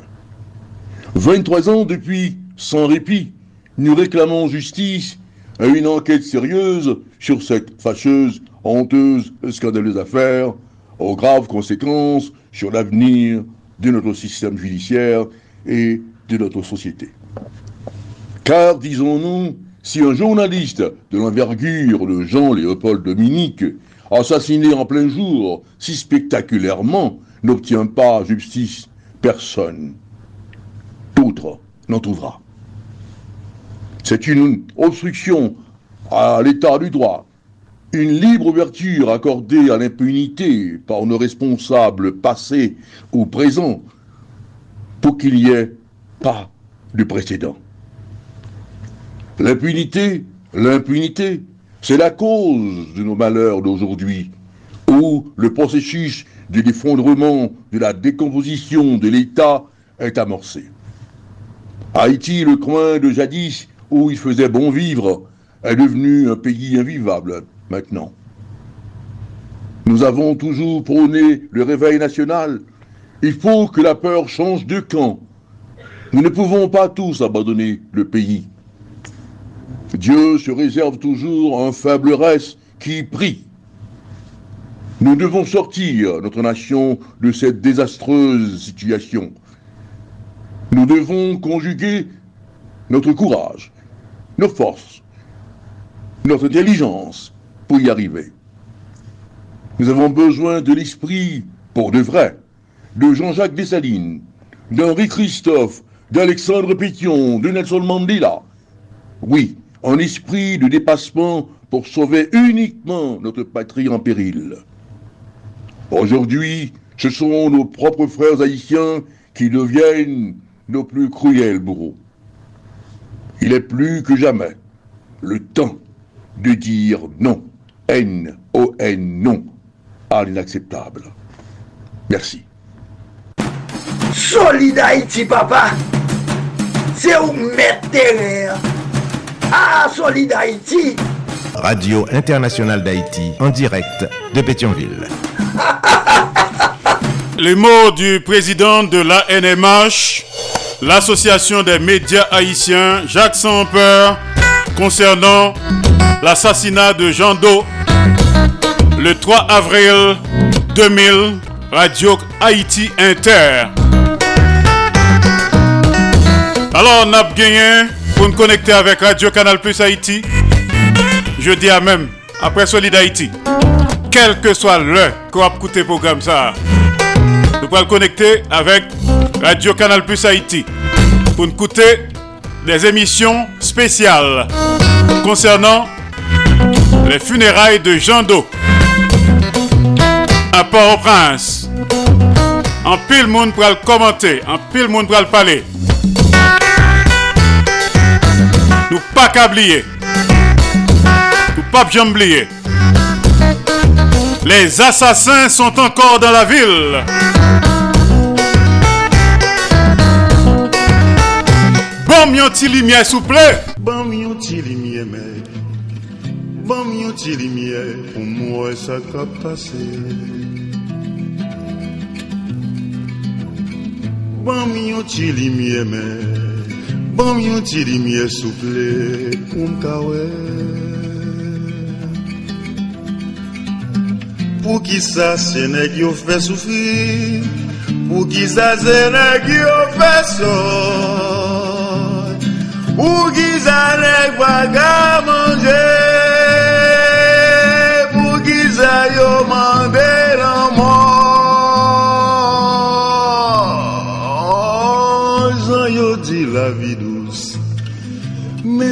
23 ans depuis, sans répit, nous réclamons justice à une enquête sérieuse sur cette fâcheuse, honteuse, scandaleuse affaire, aux graves conséquences sur l'avenir de notre système judiciaire et de notre société. Car, disons-nous, si un journaliste de l'envergure de Jean-Léopold Dominique, assassiné en plein jour si spectaculairement, n'obtient pas justice, personne, d'autre n'en trouvera. C'est une obstruction à l'état du droit, une libre ouverture accordée à l'impunité par nos responsables passés ou présents pour qu'il n'y ait pas de précédent. L'impunité, l'impunité, c'est la cause de nos malheurs d'aujourd'hui, où le processus de l'effondrement, de la décomposition de l'État est amorcé. Haïti, le coin de jadis où il faisait bon vivre, est devenu un pays invivable maintenant. Nous avons toujours prôné le réveil national. Il faut que la peur change de camp. Nous ne pouvons pas tous abandonner le pays. Dieu se réserve toujours un faible reste qui prie. Nous devons sortir notre nation de cette désastreuse situation. Nous devons conjuguer notre courage, nos forces, notre intelligence pour y arriver. Nous avons besoin de l'esprit pour de vrai, de Jean-Jacques Dessalines, d'Henri Christophe, d'Alexandre Pétion, de Nelson Mandela. Oui, un esprit de dépassement pour sauver uniquement notre patrie en péril. Aujourd'hui, ce sont nos propres frères haïtiens qui deviennent nos plus cruels bourreaux. Il est plus que jamais le temps de dire non, N-O-N, non, à l'inacceptable. Merci. Papa. C'est où mettre. Ah, Solid Haïti. Radio Internationale d'Haïti, en direct de Pétionville. Les mots du président de l'ANMH, l'Association des médias haïtiens, Jacques Sampeur, concernant l'assassinat de Jean Do le 3 avril 2000, Radio Haïti Inter. Alors, on a gagné pour nous connecter avec Radio Canal Plus Haïti. Je dis à même, après Solid Haïti, quel que soit l'heure qu'on va écouter programme ça, nous connecter avec Radio Canal Plus Haïti pour nous écouter des émissions spéciales concernant les funérailles de Jean Do à Port-au-Prince. En pile monde pour le commenter, en pile monde pour le parler. Nous pas qu'oublier. Nous pas bien oublier. Les assassins sont encore dans la ville. Bon, yon ti lumière, s'il vous plaît. Bon, yon ti. Bon, yon ti lumière, pour moi, ça qu'a passé. Bon, yon ti. Bon yon ti di mye souple pou mka we. Pou ki sa se neg yo fe soufri Pou ki sa se neg yo fe son Pou ki sa neg waga manje Pou ki sa yo manje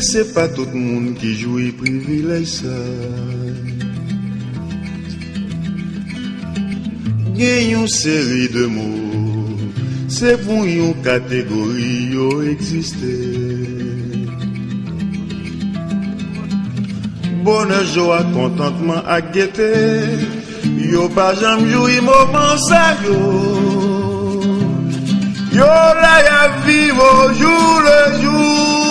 E se pa tout moun ki joui privilej sa Gen yon seri de mou Se pou yon kategori yo eksiste Bonne jo a kontantman ak gete Yo pa jam joui mouman sa yo Yo la ya vivo jou le jou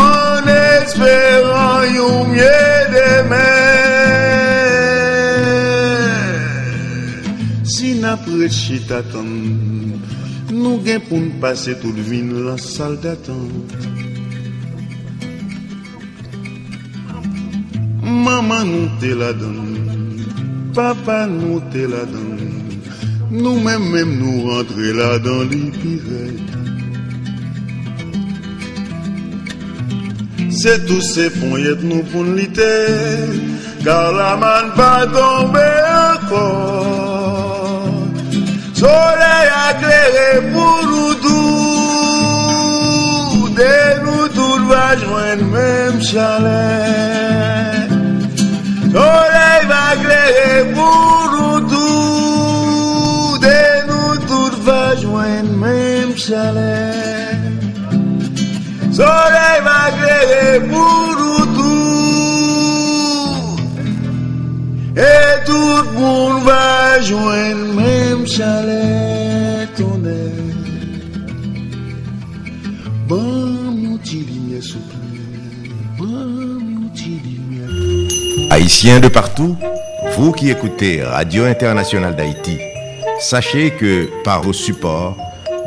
an esperan yon mye demen. Si na pret chit nou gen pou n'pase tout vin la sal datan. Maman nou te la dan, papa nou te la dan, nou men men nou rentre la dan li piret. C'est tous ces poignettes nous pour l'été, car la manne va tomber encore. Soleil éclairé pour nous tous, dès nous tous va joindre même chalet. Soleil va éclairer pour nous tous, dès nous tous va joindre même chalet. Soleil va éclairer Et tout le monde va joindre même chalet Haïtiens de partout, vous qui écoutez Radio Internationale d'Haïti, sachez que par vos supports,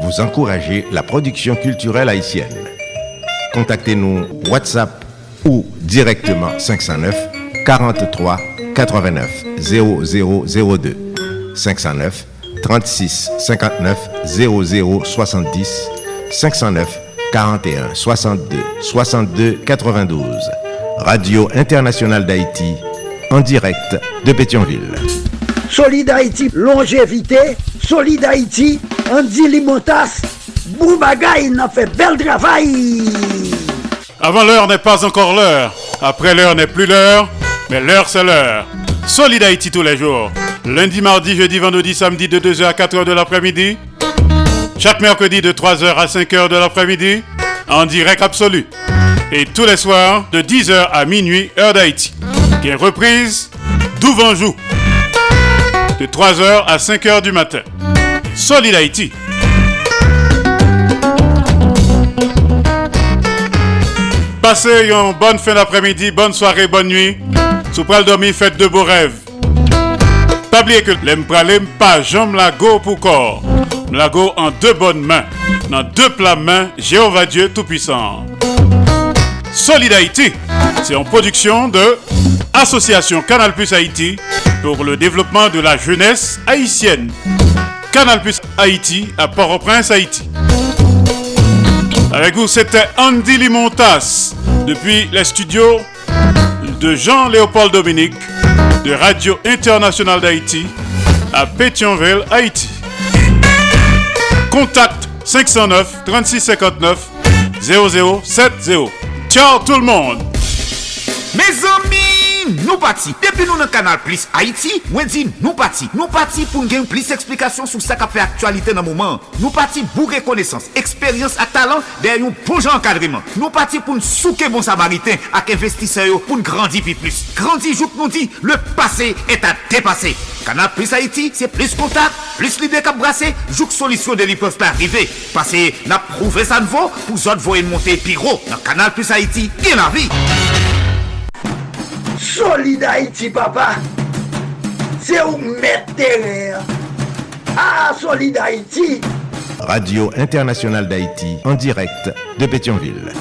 vous encouragez la production culturelle haïtienne. Contactez-nous WhatsApp ou directement 509 43 89 0002 509 36 59 00 70 509 41 62 62 92 Radio Internationale d'Haïti en direct de Pétionville. Solid Haïti, longévité. Solid Haïti, Andy Limotas. Boubagaï, n'a fait bel travail. Avant l'heure n'est pas encore l'heure. Après l'heure n'est plus l'heure. Mais l'heure c'est l'heure. Solid Haïti tous les jours. Lundi, mardi, jeudi, vendredi, samedi de 2h à 4h de l'après-midi. Chaque mercredi de 3h à 5h de l'après-midi. En direct absolu. Et tous les soirs de 10h à minuit, heure d'Haïti. Qui est reprise d'Ouvanjou. De 3h à 5h du matin. Solid Haïti. Bonne fin d'après-midi, bonne soirée, bonne nuit. Sous pral dormir, faites de beaux rêves. Pas oublier que l'aime pas jambe la go pour corps. La go en deux bonnes mains. Dans deux plats mains, Jéhovah Dieu Tout-Puissant. Solid Haïti, c'est en production de Association Canal Plus Haïti pour le développement de la jeunesse haïtienne. Canal Plus Haïti à Port-au-Prince, Haïti. Avec vous, c'était Andy Limontas depuis les studios de Jean-Léopold Dominique de Radio Internationale d'Haïti à Pétionville, Haïti. Contact 509 3659 0070. Ciao tout le monde! Mes amis, nou pati. Depi nou nan kanal Plus Haiti, mwen di nou pati. Nou pati pou n gen plis eksplikasyon sou sa ka fe aktualite nan mouman. Nou pati pou rekonesans, eksperyans ak talan den yon pou jan kadriman. Nou pati pou n souke bon samariten ak investiseyo pou n grandi pi plus. Grandi jouk nou di, le pase et a depase. Kanal Plus Haiti, se plis kontak, plis lide kap brase, jouk solisyon de li pos pa arrive. Pase na prouve san vo, pou zot voyen monte pi ro. Nan kanal Plus Haiti, gen la vi. Solid Haïti, papa. C'est où mettre terre. Ah, Solid Haïti. Radio Internationale d'Haïti en direct de Pétionville.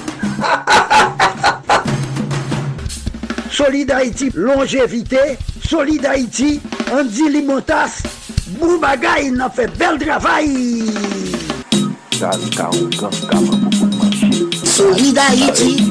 Solid Haïti, longévité. Solid Haïti, Andy Limotas. Boubagaï, n'a fait bel travail. Solid Haïti.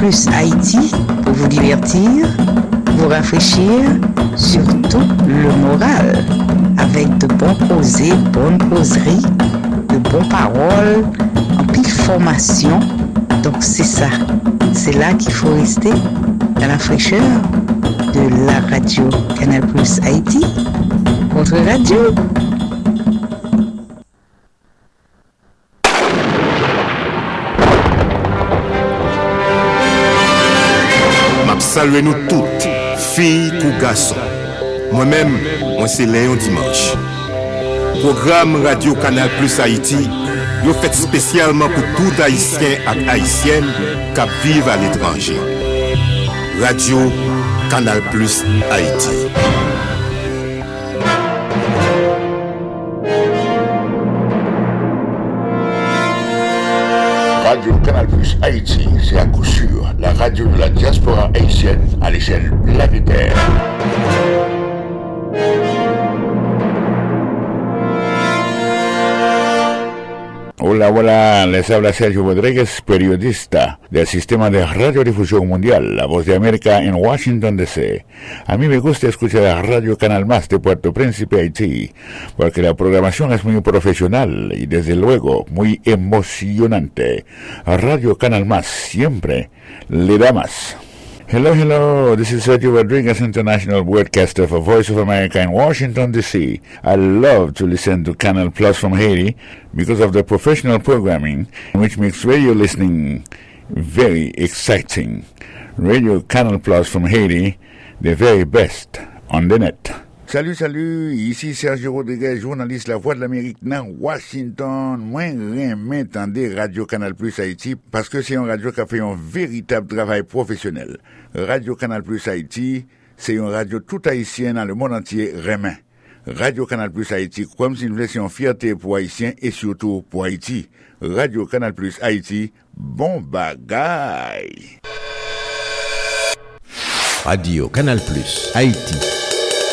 Plus Haïti pour vous divertir, vous rafraîchir, surtout le moral, avec de bons causés, bonnes causeries, de bonnes paroles, en pile formation. Donc c'est ça, c'est là qu'il faut rester, dans la fraîcheur de la radio Canal Plus Haïti, votre radio. Salwe nou tout, fi kou gason. Mwen men, mwen se Dimanche. Program Radio Kanal Plus Haïti, yo fèt spesyalman pou tout Haïtien ak Haïtien kap vive al etranje. Radio Kanal Plus Haïti. Radio Canal Plus Haïti, c'est à coup sûr la radio de la diaspora haïtienne à l'échelle planétaire. Hola, hola, les habla Sergio Rodríguez, periodista del Sistema de Radiodifusión Mundial, La Voz de América en Washington, D.C. A mí me gusta escuchar la Radio Canal Más de Puerto Príncipe, Haití, porque la programación es muy profesional y desde luego muy emocionante. Radio Canal Más siempre le da más. Hello, hello. This is Sergio Rodriguez, international broadcaster for Voice of America in Washington, D.C. I love to listen to Canal Plus from Haiti because of the professional programming, which makes radio listening very exciting. Radio Canal Plus from Haiti, the very best on the net. Salut, salut, ici Sergio Rodriguez, journaliste La Voix de l'Amérique dans Washington. Moi, remets tendez Radio Canal Plus Haïti parce que c'est une radio qui a fait un véritable travail professionnel. Radio Canal Plus Haïti, c'est une radio tout haïtienne dans le monde entier remet. Radio Canal Plus Haïti, comme si nous laissions fierté pour Haïtiens et surtout pour Haïti. Radio Canal Plus Haïti, bon bagaille. Radio Canal Plus Haïti.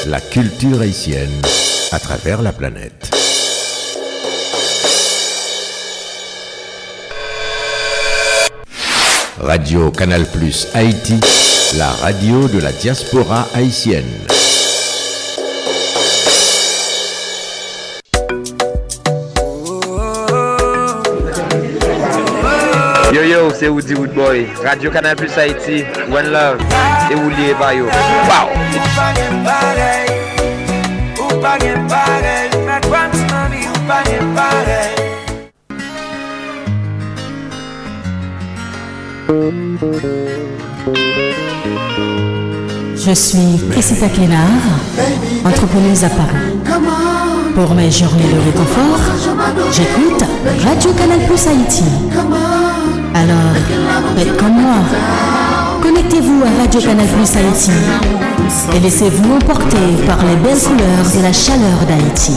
La culture haïtienne à travers la planète. Radio Canal Plus Haïti, la radio de la diaspora haïtienne. C'est Woody Woodboy, Radio Canal Plus Haïti, One Love, et Wouli Bayo. Wow! Je suis Cressita Clénard, entrepreneuse à Paris. Pour mes journées de réconfort, j'écoute Radio Canal Plus Haïti. Alors, faites comme moi. Connectez-vous à Radio Canal Plus Haïti et laissez-vous emporter par les belles couleurs et la chaleur d'Haïti.